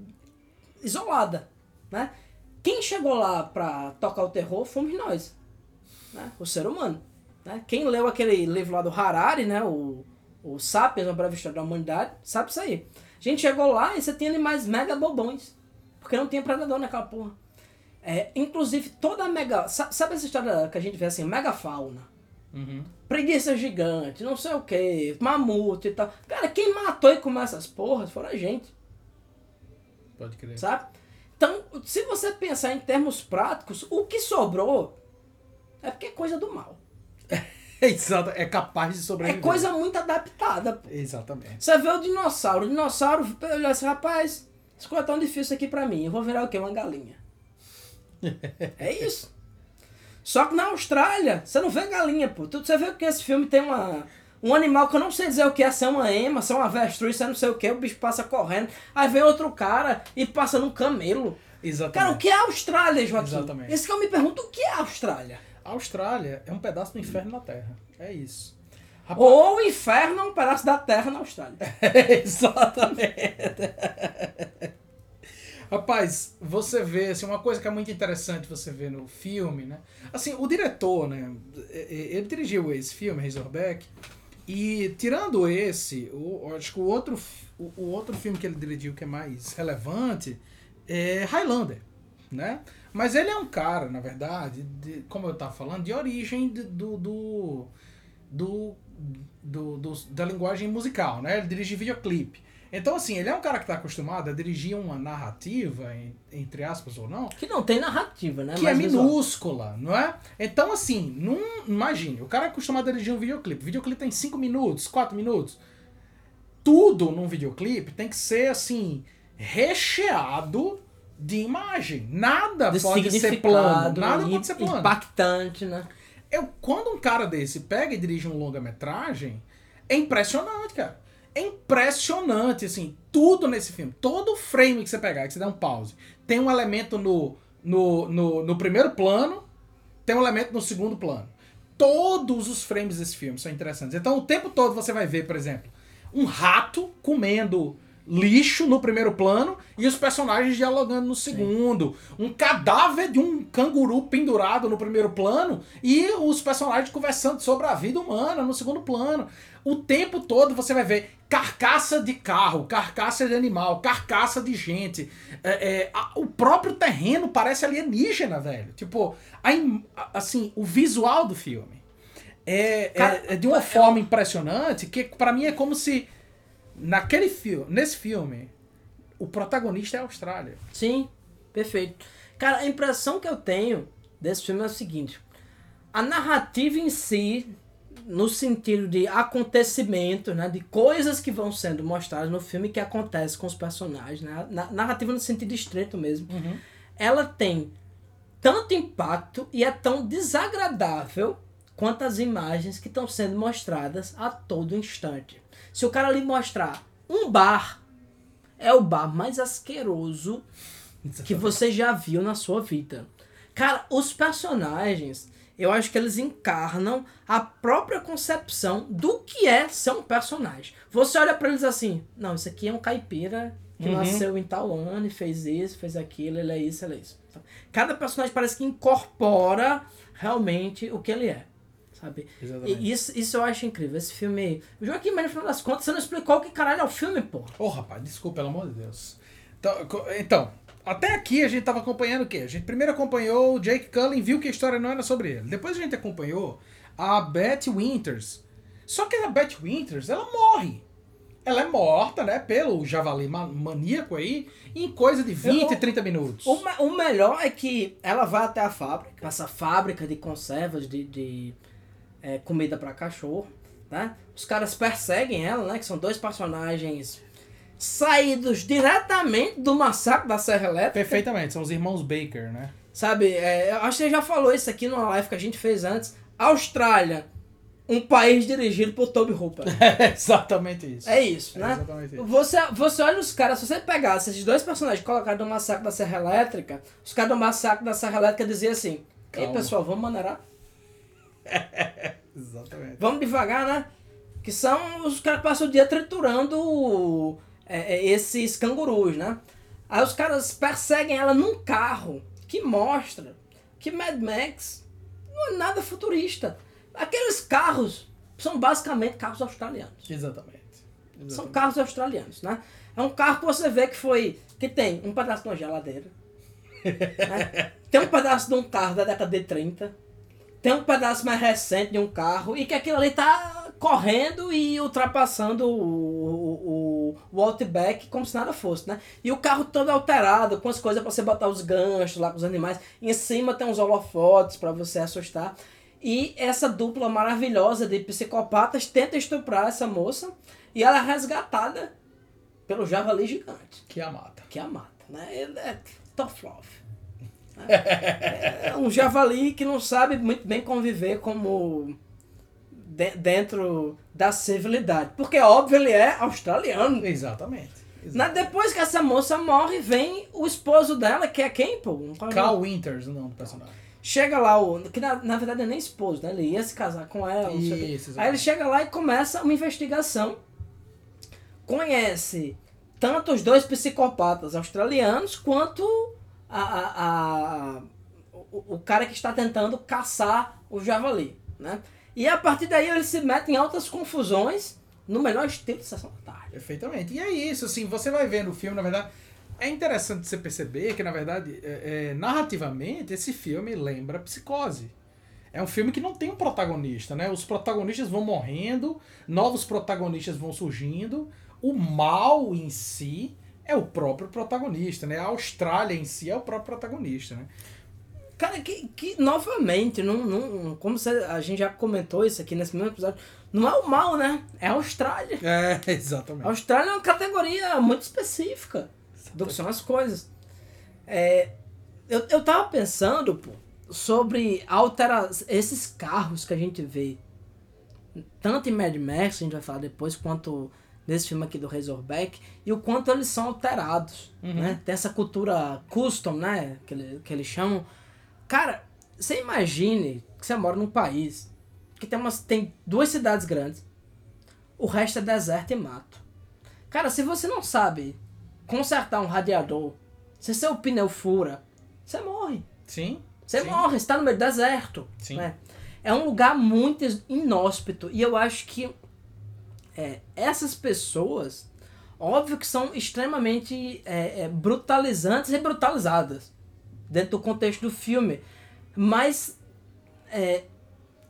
isolada, né? Quem chegou lá pra tocar o terror fomos nós, né? O ser humano, né? Quem leu aquele livro lá do Harari, né? O, o Sapiens, uma breve história da humanidade, sabe isso aí. A gente chegou lá e você tinha animais mega bobões, porque não tinha predador naquela porra. É, inclusive toda a mega... sa- Sabe essa história que a gente vê assim, megafauna? Uhum. preguiça gigante, não sei o que, mamute e tal. Cara, quem matou e comeu essas porras foram a gente, Pode crer. sabe? Então, se você pensar em termos práticos, o que sobrou é porque é coisa do mal. Exato, é capaz de É sobreviver. coisa muito adaptada. pô. Exatamente. Você vê o dinossauro, o dinossauro olha assim, rapaz, isso é tão difícil aqui pra mim, eu vou virar o quê? Uma galinha. É isso. Só que na Austrália, você não vê galinha, pô. Você vê que esse filme tem uma, um animal que eu não sei dizer o que é, se é uma ema, se é uma avestruz, se é não sei o que, o bicho passa correndo. Aí vem outro cara e passa num camelo. Exatamente. Cara, o que é a Austrália, Joaquim? Exatamente. Esse que eu me pergunto, o que é a Austrália? A Austrália é um pedaço do inferno na Terra. É isso. Rapaz- Ou o inferno é um pedaço da terra na Austrália. Exatamente. Rapaz, você vê, assim, uma coisa que é muito interessante você ver no filme, né? Assim, o diretor, né? Ele dirigiu esse filme, Razorback, e tirando esse, o, acho que o outro, o, outro filme que ele dirigiu que é mais relevante é Highlander, né? Mas ele é um cara, na verdade, de- como eu tava falando, de origem de- do, do, do, do- da linguagem musical, né? Ele dirige videoclipe. Então, assim, ele é um cara que está acostumado a dirigir uma narrativa, entre aspas ou não, Que não tem narrativa, né? que é Mais visual. minúscula, não é? Então, assim, num, imagine, o cara é acostumado a dirigir um videoclipe. O videoclipe tem 5 minutos, 4 minutos. Tudo num videoclipe tem que ser, assim, recheado de imagem. Nada De pode ser plano. Nada pode ser plano. Impactante, né? Eu, quando um cara desse pega e dirige um longa-metragem, é impressionante, cara. É impressionante, assim, tudo nesse filme. Todo frame que você pegar, que você der um pause, tem um elemento no, no, no, no primeiro plano, tem um elemento no segundo plano. Todos os frames desse filme são interessantes. Então, o tempo todo você vai ver, por exemplo, um rato comendo lixo no primeiro plano e os personagens dialogando no segundo. Um cadáver de um canguru pendurado no primeiro plano e os personagens conversando sobre a vida humana no segundo plano. O tempo todo você vai ver carcaça de carro, carcaça de animal, carcaça de gente. É, é, a- o próprio terreno parece alienígena, velho. Tipo, a im- a- assim, o visual do filme é, é- Cara, é de uma forma impressionante que pra mim é como se naquele filme, nesse filme, o protagonista é a Austrália. Sim, perfeito. Cara, a impressão que eu tenho desse filme é o seguinte: a narrativa em si, no sentido de acontecimento, né, de coisas que vão sendo mostradas no filme que acontece com os personagens, né, na, narrativa no sentido estreito mesmo, ela tem tanto impacto e é tão desagradável quanto as imagens que estão sendo mostradas a todo instante. Se o cara ali mostrar um bar, é o bar mais asqueroso que você já viu na sua vida. Cara, os personagens, eu acho que eles encarnam a própria concepção do que é ser um personagem. Você olha pra eles assim, não, isso aqui é um caipira que Uhum. nasceu em tal ano e fez isso, fez aquilo, ele é isso, ele é isso. Cada personagem parece que incorpora realmente o que ele é. Sabe? Exatamente. E isso, isso eu acho incrível. Esse filme. O Joaquim, mas no final das contas, você não explicou o que caralho é o filme, pô. Ô, rapaz, desculpa, pelo amor de Deus. Então, então, até aqui a gente tava acompanhando o quê? A gente primeiro acompanhou o Jake Cullen, viu que a história não era sobre ele. Depois a gente acompanhou a Beth Winters. Só que a Beth Winters, ela morre. Ela é morta, né, pelo javali ma- maníaco aí, em coisa de 20, Eu- 30 minutos. O, o melhor é que ela vai até a fábrica, essa fábrica de conservas de, de é, comida para cachorro, né? Os caras perseguem ela, né? Que são dois personagens saídos diretamente do massacre da Serra Elétrica. Perfeitamente, são os irmãos Baker, né? Sabe, é, eu acho que você já falou isso aqui numa live que a gente fez antes. Austrália, um país dirigido por Toby Hooper. É exatamente isso. É isso, É né? exatamente isso. Você, você olha os caras, se você pegasse esses dois personagens e colocar no massacre da Serra Elétrica, os caras do massacre da Serra Elétrica diziam assim: Ei pessoal, vamos maneirar? Exatamente. Vamos devagar, né? Que são os caras que passam o dia triturando é, é, esses cangurus, né? Aí os caras perseguem ela num carro que mostra que Mad Max não é nada futurista. Aqueles carros são basicamente carros australianos. Exatamente. São Exatamente. carros australianos, né? É um carro que você vê que foi. que tem um pedaço de uma geladeira. né? Tem um pedaço de um carro da década de 30. Tem um pedaço mais recente de um carro. E que aquilo ali tá correndo e ultrapassando o, o, o Outback como se nada fosse, né? E o carro todo alterado, com as coisas pra você botar os ganchos lá com os animais. Em cima tem uns holofotes pra você assustar. E essa dupla maravilhosa de psicopatas tenta estuprar essa moça e ela é resgatada pelo javali gigante, Que a mata. que a mata, né? Ele é tough love. né? É um javali que não sabe muito bem conviver como de- dentro da civilidade. Porque, óbvio, ele é australiano. Exatamente. Na- depois que essa moça morre, vem o esposo dela, que é quem, pô? Carl Winters, o nome do personagem. Chega lá, o, que na, na verdade é nem esposo, né? Ele ia se casar com ela. Isso, exatamente. Aí ele chega lá e começa uma investigação. Conhece tanto os dois psicopatas australianos quanto a, a, a- o, o cara que está tentando caçar o javali, né? E a partir daí ele se mete em altas confusões no melhor estilo de sessão da tarde. Perfeitamente. E é isso, assim, você vai vendo o filme, na verdade. É interessante você perceber que, na verdade, é, é, narrativamente, esse filme lembra Psicose. É um filme que não tem um protagonista, né? Os protagonistas vão morrendo, novos protagonistas vão surgindo. O mal em si é o próprio protagonista, né? A Austrália em si é o próprio protagonista, né? Cara, que, que novamente, não, não, como você, a gente já comentou isso aqui nesse mesmo episódio, não é o mal, né? É a Austrália. É, A exatamente. Austrália é uma categoria muito específica do que são as coisas. É, eu, eu tava pensando, pô, sobre altera esses carros que a gente vê, tanto em Mad Max, a gente vai falar depois, quanto nesse filme aqui do Razorback, e o quanto eles são alterados, Uhum. né? Tem essa cultura custom, né? Que, ele, que eles chamam. Cara, você imagine que você mora num país que tem, umas, tem duas cidades grandes, o resto é deserto e mato. Cara, se você não sabe consertar um radiador, se seu pneu fura, você morre. Sim. Você sim. morre, você tá no meio do deserto. Sim. né? É um lugar muito inóspito. E eu acho que é, essas pessoas, óbvio que são extremamente é, é, brutalizantes e brutalizadas dentro do contexto do filme. Mas é,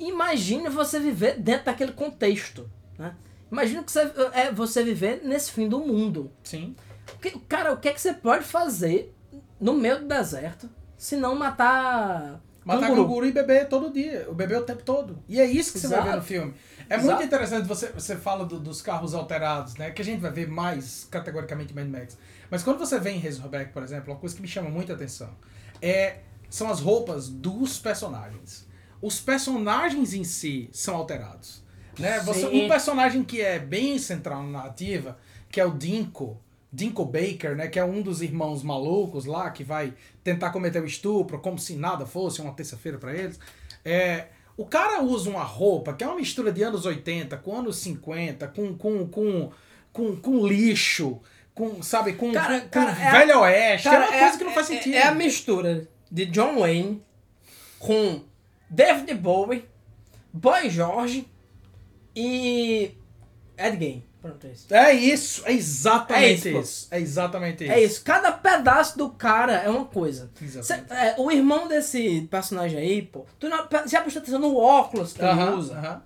imagine você viver dentro daquele contexto. Né? Imagina que você, é, você viver nesse fim do mundo. Sim. Que- Cara, o que, é que você pode fazer no meio do deserto se não matar. Matar canguru? canguru e beber todo dia. O bebê o tempo todo. E é isso que você vai ver no filme. É Exato. muito interessante, você, você fala do- dos carros alterados, né? Que a gente vai ver mais categoricamente Mad Max. Mas quando você vê em Razorback, por exemplo, uma coisa que me chama muita atenção é, são as roupas dos personagens. Os personagens em si são alterados. Né? Você, um personagem que é bem central na narrativa, que é o Dinko, Dinko Baker, né, que é um dos irmãos malucos lá, que vai tentar cometer o estupro, como se nada fosse uma terça-feira pra eles. É, o cara usa uma roupa que é uma mistura de anos 80 com anos 50, com, com, com, com, com lixo, com, sabe, com, Cara, com cara, é velho oeste. Cara, é uma coisa que não faz é- sentido. É, a mistura de John Wayne com David Bowie, Boy George e Ed Gein. Pronto, é isso. É isso, é exatamente É isso, isso. É exatamente isso. É isso. Cada pedaço do cara é uma coisa. Exatamente. Cê- é, o irmão desse personagem aí, pô, tu não, já prestou atenção no óculos que ele Aham, usa? aham.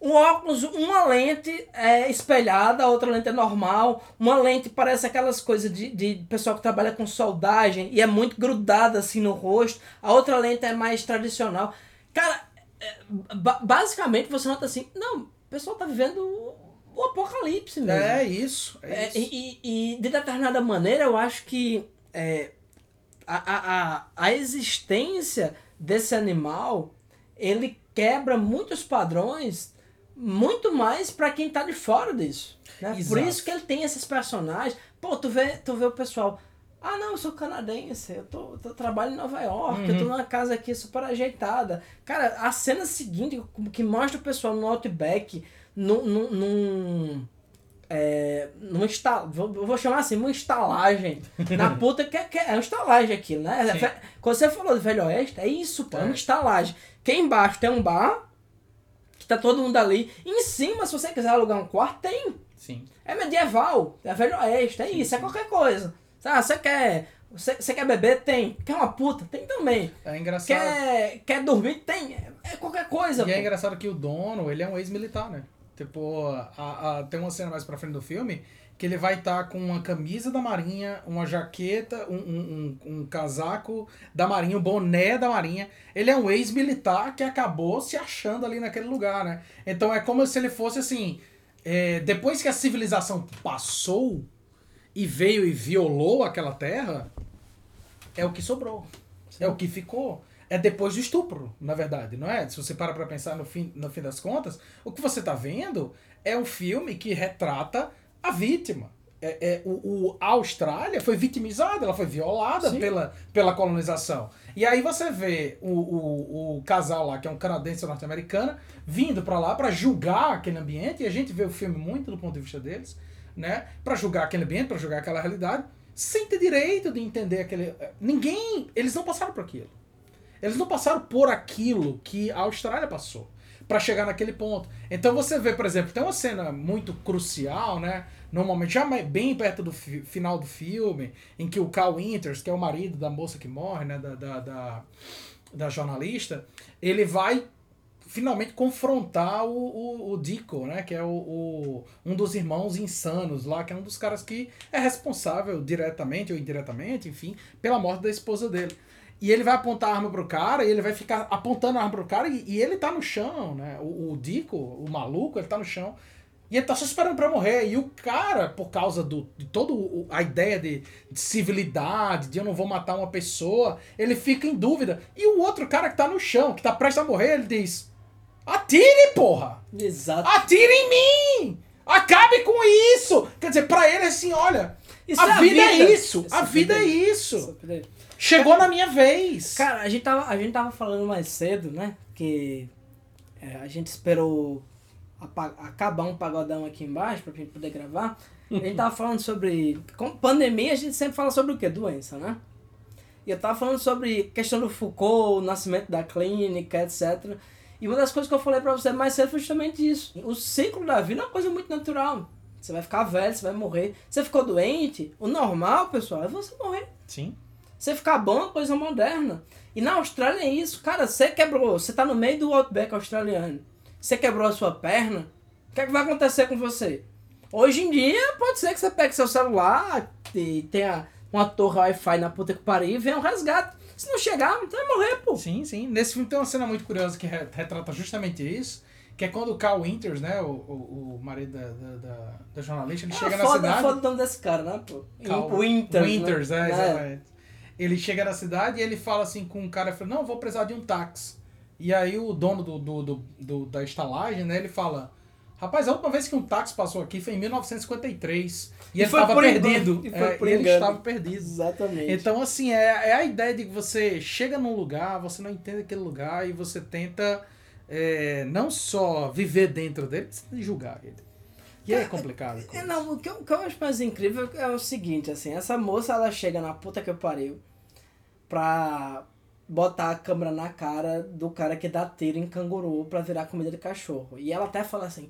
Um óculos, uma lente é espelhada, a outra lente é normal. Uma lente parece aquelas coisas de, de pessoal que trabalha com soldagem e é muito grudada assim no rosto. A outra lente é mais tradicional. Cara, é, ba- basicamente você nota assim, não, o pessoal tá vivendo o, o apocalipse mesmo. É isso. É É, isso. e, e- e, de determinada maneira eu acho que é, a, a, a existência desse animal ele quebra muitos padrões muito mais pra quem tá de fora disso. né? Por isso que ele tem esses personagens. Pô, tu vê, tu vê o pessoal. Ah, não, eu sou canadense, eu, tô, eu trabalho em Nova York, eu tô numa casa aqui super ajeitada. Cara, a cena seguinte, que mostra o pessoal no Outback, num. num, num é, num esta, vou, vou chamar assim, uma estalagem. na puta que, é- que é uma estalagem aquilo, né? Sim. Quando você falou do Velho Oeste, é isso, pô, é uma É. estalagem. Que embaixo tem um bar, que tá todo mundo ali. Em cima, se você quiser alugar um quarto, tem. Sim. É medieval, é velho oeste, é isso, é qualquer coisa. Sabe, você quer. Você, você quer beber? Tem. Quer uma puta? Tem também. É engraçado. Quer, quer dormir? Tem. É, é qualquer coisa. E é pô. engraçado que o dono, ele é um ex-militar, né? Tipo, a, a- tem uma cena mais pra frente do filme que ele vai estar com uma camisa da marinha, uma jaqueta, um, um, um, um casaco da marinha, um boné da marinha. Ele é um ex-militar que acabou se achando ali naquele lugar, né? Então é como se ele fosse assim... é, depois que a civilização passou e veio e violou aquela terra, é o que sobrou. É o que ficou. É depois do estupro, na verdade, não é? Se você para pra pensar no fim, no fim das contas, o que você tá vendo é um filme que retrata a vítima. É, é, o, o- a Austrália foi vitimizada, ela foi violada Sim. pela, pela colonização. E aí você vê o, o, o casal lá, que é um canadense norte-americana, vindo pra lá pra julgar aquele ambiente, e a gente vê o filme muito do ponto de vista deles, né? Pra julgar aquele ambiente, pra julgar aquela realidade, sem ter direito de entender aquele. Ninguém. Eles não passaram por aquilo. Eles não passaram por aquilo que a Austrália passou pra chegar naquele ponto. Então você vê, por exemplo, tem uma cena muito crucial, né? Normalmente já bem perto do fi- final do filme, em que o Carl Winters, que é o marido da moça que morre, né? Da, da, da, da jornalista, ele vai finalmente confrontar o, o, o Dico, né? Que é o, o- um dos irmãos insanos lá, que é um dos caras que é responsável diretamente ou indiretamente, enfim, pela morte da esposa dele. E ele vai apontar a arma pro cara, e ele vai ficar apontando a arma pro cara, e, e ele tá no chão, né? O, o Dico, o maluco, ele tá no chão. E ele tá só esperando pra morrer. E o cara, por causa do, de toda a ideia de, de civilidade, de eu não vou matar uma pessoa, ele fica em dúvida. E o outro cara que tá no chão, que tá prestes a morrer, ele diz: Atire, porra! Exato. Atire em mim! Acabe com isso! Quer dizer, pra ele assim, olha, a, é a vida, é vida. isso! Isso a é a vida é vida. isso! Chegou na minha vez! Cara, a gente, tava, a gente tava falando mais cedo, né? Que é, a gente esperou acabar um pagodão aqui embaixo pra gente poder gravar. A gente tava falando sobre. Com pandemia, a gente sempre fala sobre o quê? Doença, né? E eu tava falando sobre questão do Foucault, o nascimento da clínica, etc. E uma das coisas que eu falei pra você mais cedo foi justamente isso. O ciclo da vida é uma coisa muito natural. Você vai ficar velho, você vai morrer. Você ficou doente, o normal, pessoal, é você morrer. Sim. Você ficar bom é uma coisa moderna. E na Austrália é isso. Cara, você quebrou. Você tá no meio do Outback australiano. Você quebrou a sua perna. O que, é que vai acontecer com você? Hoje em dia, pode ser que você pegue seu celular e tenha uma torre Wi-Fi na puta que pariu e venha um resgate. Se não chegar, você vai morrer, pô. Sim, sim. Nesse filme tem uma cena muito curiosa que re- retrata justamente isso. Que é quando o Carl Winters, né, o, o, o marido da, da, da, jornalista, ele É chega na foda, cidade. foda o nome desse cara, né, pô? Carl Winters. Winters, né? é, exatamente. Ele chega na cidade e ele fala assim com um cara, fala, não, vou precisar de um táxi. E aí o dono do, do, do, do- da estalagem, né, ele fala, rapaz, a última vez que um táxi passou aqui foi em 1953. E, E ele estava perdido. e É, e ele estava perdido. Exatamente. Então, assim, é, é a ideia de que você chega num lugar, você não entende aquele lugar e você tenta é, não só viver dentro dele, que julgar ele. E é complicado. É, não, o que, eu, o que eu acho mais incrível é o seguinte, assim, essa moça ela chega na puta que eu pariu pra botar a câmera na cara do cara que dá tiro em canguru pra virar comida de cachorro. E ela até fala assim,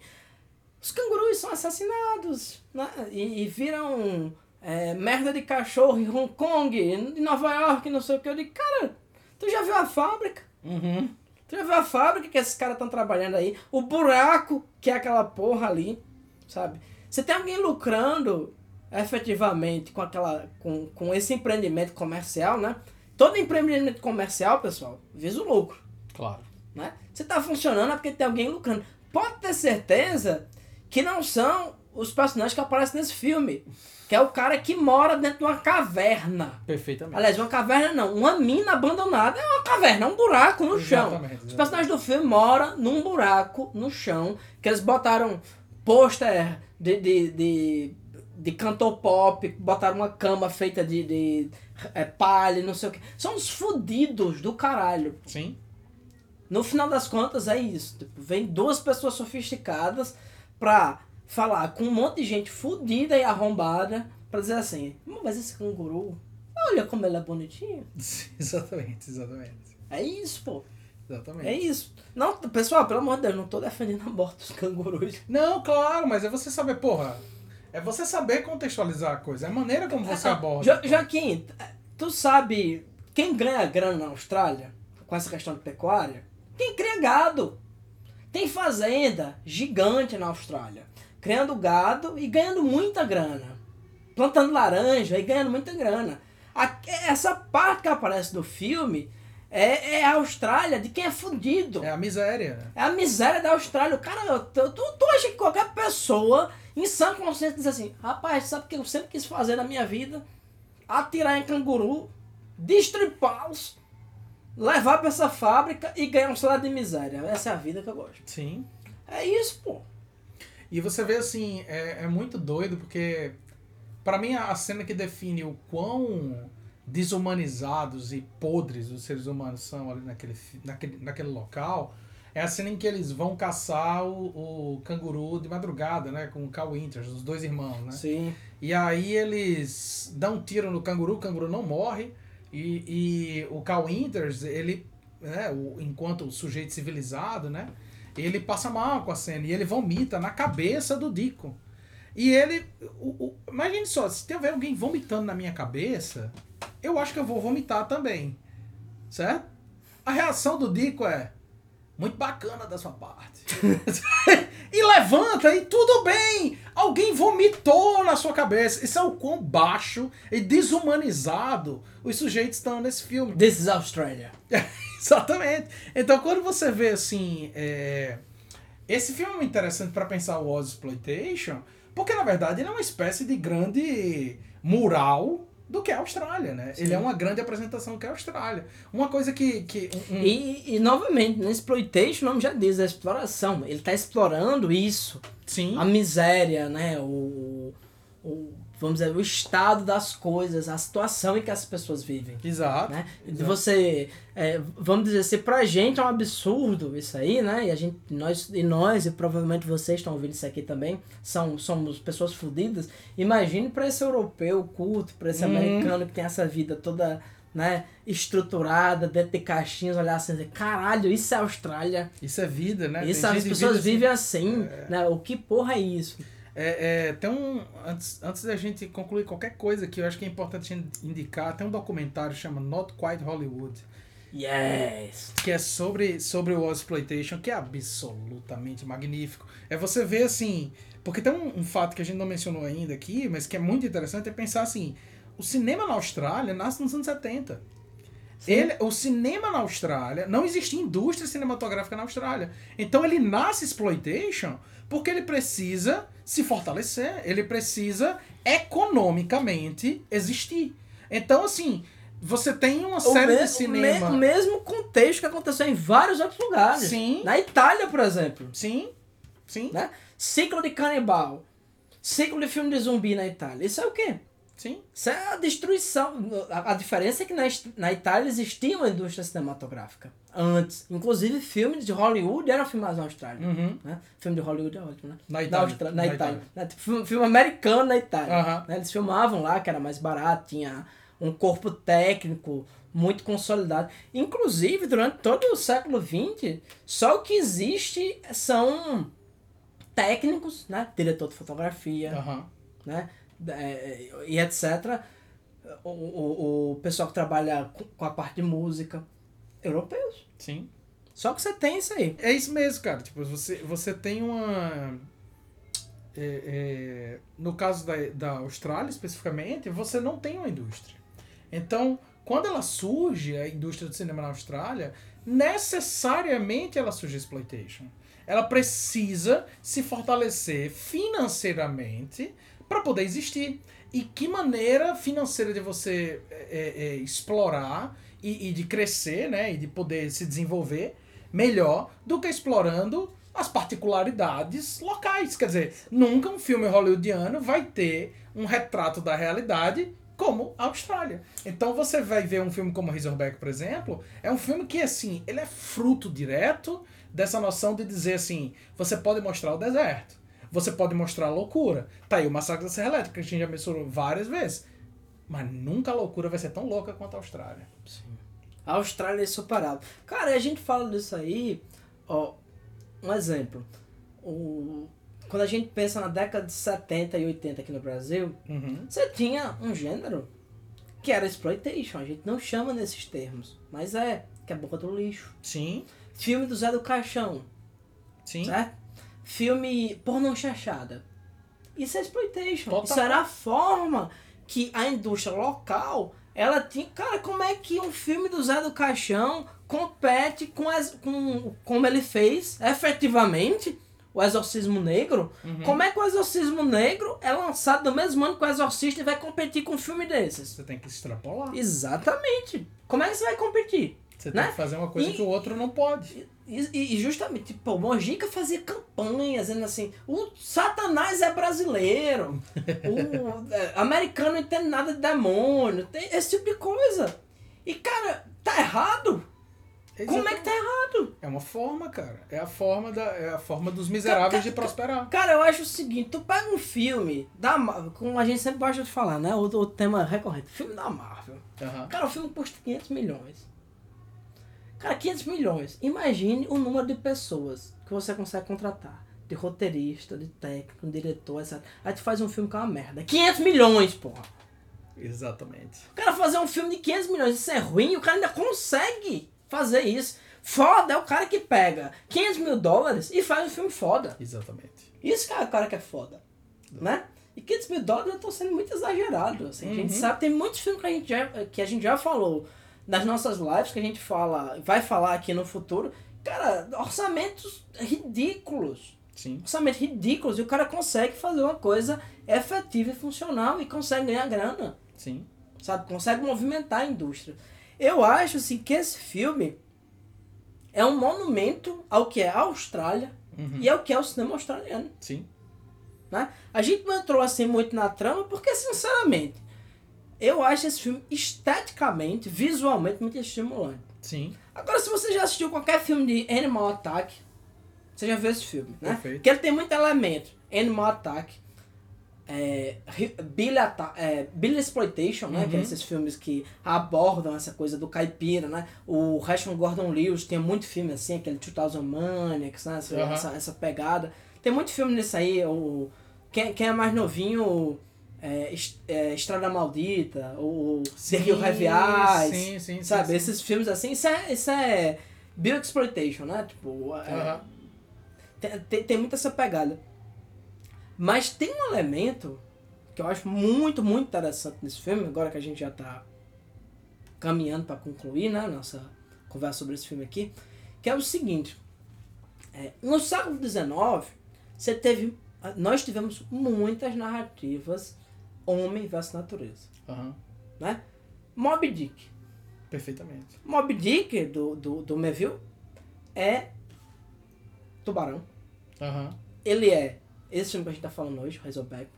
os cangurus são assassinados né? e, e viram é, merda de cachorro em Hong Kong, em Nova York, não sei o que. Eu digo, cara, tu já viu a fábrica? Uhum. Tu já viu a fábrica que esses caras estão trabalhando aí? O buraco que é aquela porra ali, sabe? Você tem alguém lucrando efetivamente com aquela com, com esse empreendimento comercial, né? Todo empreendimento comercial, pessoal, visa o lucro, Claro. né? Você tá funcionando é porque tem alguém lucrando. Pode ter certeza que não são os personagens que aparecem nesse filme, que é o cara que mora dentro de uma caverna. Perfeitamente. Aliás, uma caverna não, uma mina abandonada é uma caverna, é um buraco no chão. Exatamente, Os personagens do filme moram num buraco no chão, que eles botaram pôster de, de, de de cantor pop, botaram uma cama feita de, de é, palha, não sei o que. São uns fudidos do caralho. Sim. No final das contas é isso. Tipo, vem duas pessoas sofisticadas pra falar com um monte de gente fudida e arrombada pra dizer assim, "Hum, mas esse canguru, olha como ele é bonitinho. exatamente, exatamente. É isso, pô. Exatamente. É isso. Não, pessoal, pelo amor de Deus, não tô defendendo a morte dos cangurus. Não, claro, mas é você saber, porra. É você saber contextualizar a coisa. É a maneira como você aborda. Jo Joaquim, tu sabe quem ganha grana na Austrália com essa questão de pecuária? Quem cria gado. Tem fazenda gigante na Austrália, criando gado e ganhando muita grana. Plantando laranja e ganhando muita grana. A- essa parte que aparece no filme é, é a Austrália de quem é fudido. É a miséria. É a miséria da Austrália. O Cara, tu, tu, tu acha que qualquer pessoa em sã consciência diz assim, rapaz, sabe o que eu sempre quis fazer na minha vida? Atirar em canguru, destripá-los, levar pra essa fábrica e ganhar um salário de miséria. Essa é a vida que eu gosto. Sim. É isso, pô. E você vê assim, é, é muito doido porque pra mim a cena que define o quão desumanizados e podres os seres humanos são ali naquele, naquele, naquele local é a cena em que eles vão caçar o, o canguru de madrugada, né? Com o Cal Winters, os dois irmãos, né? Sim. E aí eles dão um tiro no canguru, o canguru não morre. E, e o Cal Winters, ele, né, o, enquanto o sujeito civilizado, né? Ele passa mal com a cena e ele vomita na cabeça do Dico. E ele. O, o, imagine só, se tiver alguém vomitando na minha cabeça, eu acho que eu vou vomitar também. Certo? A reação do Dico é. Muito bacana da sua parte. e levanta e tudo bem. Alguém vomitou na sua cabeça. Isso é o quão baixo e desumanizado os sujeitos estão nesse filme. This is Australia. Exatamente. Então, quando você vê assim. é, Esse filme é muito interessante para pensar o Oz Exploitation, porque na verdade ele é uma espécie de grande mural do que a Austrália, né? Sim. Ele é uma grande apresentação que é a Austrália. Uma coisa que. que um- E, e novamente, no exploitation, o nome já diz, é exploração. Ele tá explorando isso. Sim. a miséria, né? O, o- vamos dizer, o estado das coisas, a situação em que as pessoas vivem. Exato. Né? Exato. você, é, vamos dizer, se pra gente é um absurdo isso aí, né? E a gente, nós, e nós, e provavelmente vocês estão ouvindo isso aqui também, são, somos pessoas fodidas. Imagine pra esse europeu culto, pra esse Hum. americano que tem essa vida toda, né, estruturada, dentro de caixinhas, olhar assim, dizer, caralho, isso é Austrália. Isso é vida, né? Isso, Tem as pessoas vive vivem assim, né? O que porra é isso? É, é, tem um. Antes, antes da gente concluir qualquer coisa que eu acho que é importante indicar, tem um documentário que chama Not Quite Hollywood, Yes! que é sobre, sobre o exploitation, que é absolutamente magnífico. É você ver assim. Porque tem um, um fato que a gente não mencionou ainda aqui, mas que é muito interessante, é pensar assim: o cinema na Austrália nasce nos anos 70. Ele, o cinema na Austrália, não existia indústria cinematográfica na Austrália. Então ele nasce exploitation porque ele precisa se fortalecer, ele precisa economicamente existir. Então, assim, você tem uma série de cinema. o me- mesmo contexto que aconteceu em vários outros lugares. Sim. Na Itália, por exemplo. Sim, sim, Né? Ciclo de canibal. Ciclo de filme de zumbi na Itália. Isso é o quê? Sim. Isso é a destruição. A, a diferença é que na, na Itália existia uma indústria cinematográfica. Antes. Inclusive, filmes de Hollywood eram filmados na Austrália. Uhum. Né? Filme de Hollywood é ótimo, né? Na Itália. Austra- na, Na Itália. Né? Tipo, Filme, filme americano na Itália. Aham. né? Eles filmavam lá, que era mais barato, tinha um corpo técnico muito consolidado. Inclusive, durante todo o século XX, só o que existe são técnicos, né? Diretor de fotografia, Aham. né? É, e etc. O, o, o pessoal que trabalha com- com a parte de música, europeus. Sim. Só que você tem isso aí. É isso mesmo, cara. Tipo, você, você tem uma. é, é, no caso da, da Austrália, especificamente, você não tem uma indústria. Então, quando ela surge, a indústria do cinema na Austrália, necessariamente ela surge exploitation. Ela precisa se fortalecer financeiramente para poder existir. E que maneira financeira de você é, é, é, explorar e, e de crescer, né? E de poder se desenvolver melhor do que explorando as particularidades locais. Quer dizer, nunca um filme hollywoodiano vai ter um retrato da realidade como a Austrália. Então você vai ver um filme como Razorback, por exemplo, é um filme que, assim, ele é fruto direto dessa noção de dizer assim, você pode mostrar o deserto, você pode mostrar a loucura. Tá aí o Massacre da Serra Elétrica, que a gente já mencionou várias vezes. Mas nunca a loucura vai ser tão louca quanto a Austrália. Sim. A Austrália é insuperável. Cara, a gente fala disso aí, ó, um exemplo. O, quando a gente pensa na década de 70 e 80 aqui no Brasil, Uhum. você tinha um gênero que era exploitation. A gente não chama nesses termos, mas é, que é boca do lixo. Sim, Filme do Zé do Caixão, sim. certo? Filme pornô chachada. Isso é exploitation. Total. Isso era a forma que a indústria local, ela tinha... Cara, como é que um filme do Zé do Caixão compete com, as, com como ele fez, efetivamente, o Exorcismo Negro? Uhum. Como é que o Exorcismo Negro é lançado no mesmo ano que o Exorcista e vai competir com um filme desses? Você tem que extrapolar. Exatamente. Como é que você vai competir? Você né? tem que fazer uma coisa E- que o outro não pode. E, e- justamente, tipo, o Mojica fazia campanha dizendo assim, o Satanás é brasileiro, o é, americano não entende nada de demônio, tem esse tipo de coisa. E, cara, tá errado? Como é que tá errado? É uma forma, cara. É a forma, da, é a forma dos miseráveis de prosperar. Cara, eu acho o seguinte, tu pega um filme da Marvel, como a gente sempre gosta de falar, né, o, o tema recorrente, filme da Marvel. Aham. Cara, o filme custa 500 milhões. Cara, 500 milhões. Imagine o número de pessoas que você consegue contratar. De roteirista, de técnico, de diretor, etc. Aí tu faz um filme que é uma merda. 500 milhões, porra. Exatamente. O cara fazer um filme de 500 milhões, isso é ruim, o cara ainda consegue fazer isso. Foda é o cara que pega 500 mil dólares e faz um filme foda. Exatamente. Isso que é o cara que é foda, né? E 500 mil dólares eu tô sendo muito exagerado, assim. A gente Uhum. sabe, tem muitos filmes que a, gente já, que a gente já falou nas nossas lives, que a gente fala, vai falar aqui no futuro. Cara, orçamentos ridículos. Sim. Orçamentos ridículos. E o cara consegue fazer uma coisa efetiva e funcional e consegue ganhar grana, Sim. sabe? Consegue movimentar a indústria. Eu acho, assim, que esse filme é um monumento ao que é a Austrália Uhum. e ao que é o cinema australiano. Sim. né? A gente não entrou assim muito na trama porque, sinceramente, eu acho esse filme esteticamente, visualmente, muito estimulante. Sim. Agora, se você já assistiu qualquer filme de Animal Attack, você já viu esse filme, né? Perfeito. Porque ele tem muito elemento. Animal Attack, é, Billy, Atta é, Billy Exploitation, né? Uhum. Que é esses filmes que abordam essa coisa do caipira, né? O Rashomon Gordon Lewis tem muito filme assim, aquele 2000 Maniacs, né? Essa, Aham. essa, essa pegada. Tem muito filme nisso aí. O, quem, quem é mais novinho, é, é, Estrada Maldita, o The Hill Heavy Eyes, Sim, sim, sim. sabe? Esses filmes assim, isso é, isso é Bill Exploitation, né? Tipo, é, tem, tem muito essa pegada. Mas tem um elemento que eu acho muito, muito interessante nesse filme, agora que a gente já tá caminhando para concluir, né, nossa conversa sobre esse filme aqui, que é o seguinte. é, no século XIX, você teve, nós tivemos muitas narrativas homem versus natureza, Aham. né? Moby Dick. Perfeitamente. Moby Dick, do, do, do Melville, é tubarão. Aham. Ele é, esse filme que a gente tá falando hoje, Razorback,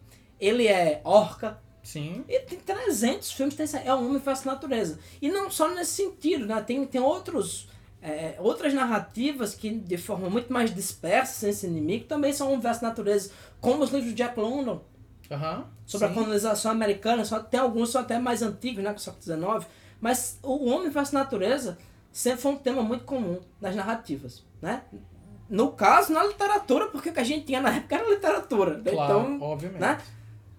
ele é orca, Sim. e tem 300 filmes, tem, é um homem versus natureza. E não só nesse sentido, né? Tem, tem outros, é, outras narrativas que, de forma muito mais dispersa, sem esse inimigo, também são homem versus natureza, como os livros de Jack London, Aham. sobre Sim. a colonização americana, só, tem alguns são até mais antigos, né, com o século XIX, mas o homem versus natureza sempre foi um tema muito comum nas narrativas, né? No caso, na literatura, porque o que a gente tinha na época era literatura. Claro, Então, obviamente. né?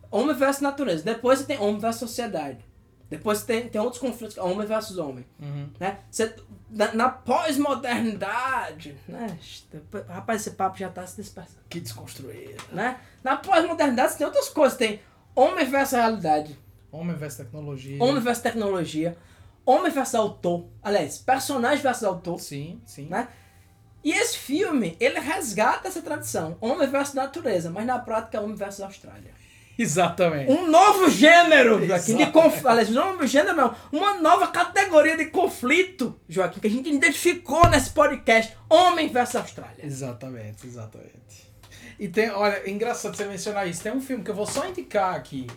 Homem versus natureza. Depois você tem homem versus sociedade. Depois tem, tem outros conflitos, homem versus homem. Uhum. Né? Você, na, na pós-modernidade, né? Rapaz, esse papo já tá se dispersando. Que desconstruído. Né? Na pós-modernidade tem outras coisas. Tem homem versus realidade, Homem versus tecnologia. homem versus tecnologia, homem versus autor. Aliás, personagem versus autor. Sim, sim. Né? E esse filme, ele resgata essa tradição. Homem versus natureza, mas na prática é homem versus Austrália. Exatamente. Um novo gênero, Joaquim, de conflito. Aliás, não um novo gênero não. Uma nova categoria de conflito, Joaquim, que a gente identificou nesse podcast. Homem versus Austrália. Exatamente, exatamente. E tem, olha, é engraçado você mencionar isso. Tem um filme que eu vou só indicar aqui,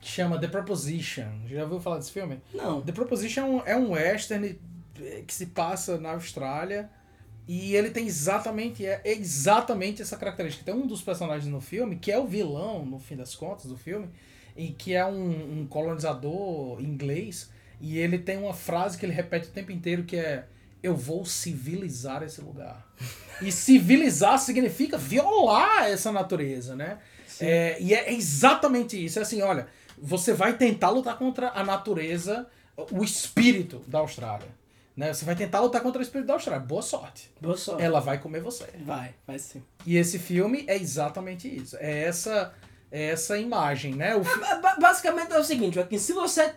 que chama The Proposition. Já ouviu falar desse filme? Não. The Proposition é um, é western eh, que se passa na Austrália e ele tem exatamente é exatamente essa característica. Tem um dos personagens no filme que é o vilão, no fim das contas, do filme, e que é um, um colonizador inglês e ele tem uma frase que ele repete o tempo inteiro que é eu vou civilizar esse lugar. E civilizar significa violar essa natureza, né? É, e é exatamente isso. É assim, olha, você vai tentar lutar contra a natureza, o espírito da Austrália. Né? Você vai tentar lutar contra o espírito da Austrália. Boa sorte. Boa sorte. Ela vai comer você. Vai, vai sim. E esse filme é exatamente isso. É essa, é essa imagem, né? O ba- Basicamente é o seguinte, Joaquim, se você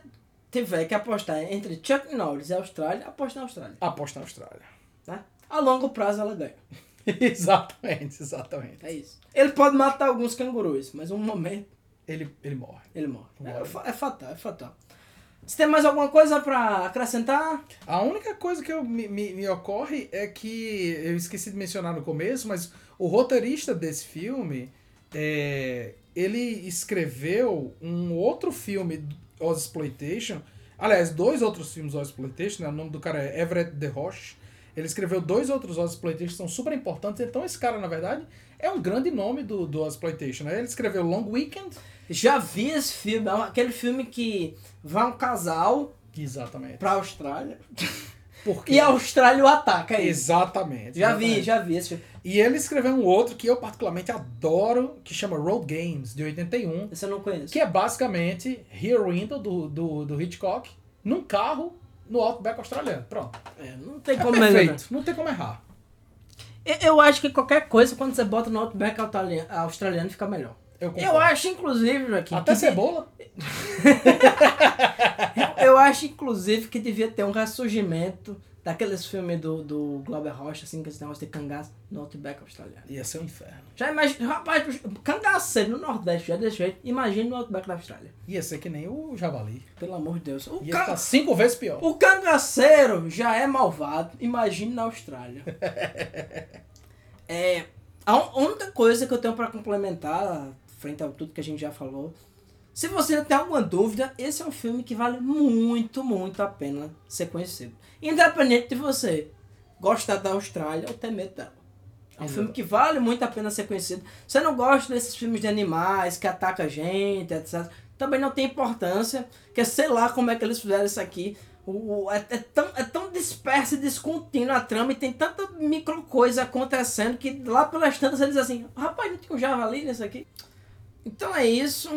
tiver que apostar entre Chuck Norris e Austrália, aposta na Austrália. Aposta na Austrália. Tá? A longo prazo ela ganha. exatamente, exatamente. É isso. Ele pode matar alguns cangurus, mas um momento Ele, ele morre. ele morre. É, Morre. fa- é fatal, é fatal. Você tem mais alguma coisa pra acrescentar? A única coisa que eu, me, me, me ocorre é que eu esqueci de mencionar no começo, mas o roteirista desse filme, é, ele escreveu um outro filme, Oz Exploitation, aliás, dois outros filmes Oz Exploitation, né? o nome do cara é Everett De Roche. Ele escreveu dois outros Oz Exploitation que são super importantes, então esse cara, na verdade, é um grande nome do, do Exploitation. Né? Ele escreveu Long Weekend. Já vi esse filme, é aquele filme que vai um casal Exatamente. pra Austrália Porque... e a Austrália o ataca, é isso. Exatamente. Já vi, exatamente. já vi esse filme. E ele escreveu um outro que eu particularmente adoro, que chama Road Games, de 81, Esse eu não conheço. que é basicamente Rear Window do, do, do Hitchcock num carro no Outback australiano. Pronto. É, não tem É como perfeito. melhorar. Não tem como errar. Eu- acho que qualquer coisa, quando você bota no Outback australiano, australiano fica melhor. Eu, Eu acho, inclusive, Joaquim. Até que cebola. Eu acho, inclusive, que devia ter um ressurgimento daqueles filmes do, do Glauber Rocha, assim, que esse negócio de cangaço no Outback australiano. Ia ser um inferno. Já imagina, rapaz, cangaceiro no Nordeste já é desse jeito, imagina no Outback da Austrália. Ia ser que nem o javali. Pelo amor de Deus. O, Ia ca- ficar cinco vezes pior. o cangaceiro já é malvado, imagine na Austrália. é, a única coisa que eu tenho pra complementar, frente a tudo que a gente já falou, se você tem alguma dúvida, esse é um filme que vale muito, muito a pena ser conhecido. Independente de você gostar da Austrália ou ter medo dela. É um Exato. filme que vale muito a pena ser conhecido. Você não gosta desses filmes de animais que atacam a gente, etc. Também não tem importância, que sei lá como é que eles fizeram isso aqui. O, o- é, é tão, é tão dispersa e descontínua a trama e tem tanta micro coisa acontecendo que lá pelas tantas eles dizem assim, rapaz, não tinha um javali nisso aqui? Então é isso.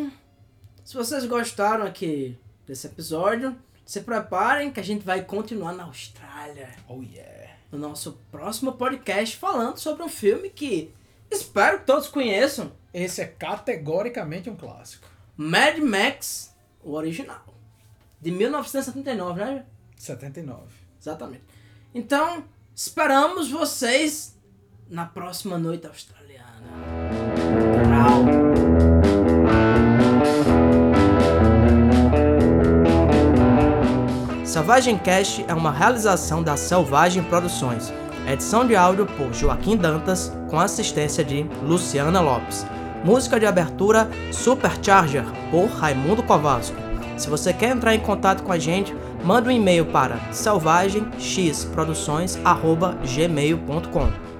Se vocês gostaram aqui desse episódio, se preparem que a gente vai continuar na Austrália Oh yeah. no nosso próximo podcast falando sobre um filme que espero que todos conheçam, Esse é categoricamente um clássico. Mad Max, o original, de 1979, né? 79. Exatamente. Então, esperamos vocês na próxima noite australiana. Tchau. Selvagem Cast é uma realização da Selvagem Produções. Edição de áudio por Joaquim Dantas, com assistência de Luciana Lopes. Música de abertura Supercharger, por Raimundo Kowalski. Se você quer entrar em contato com a gente, manda um e-mail para selvagemxproduções.gmail.com.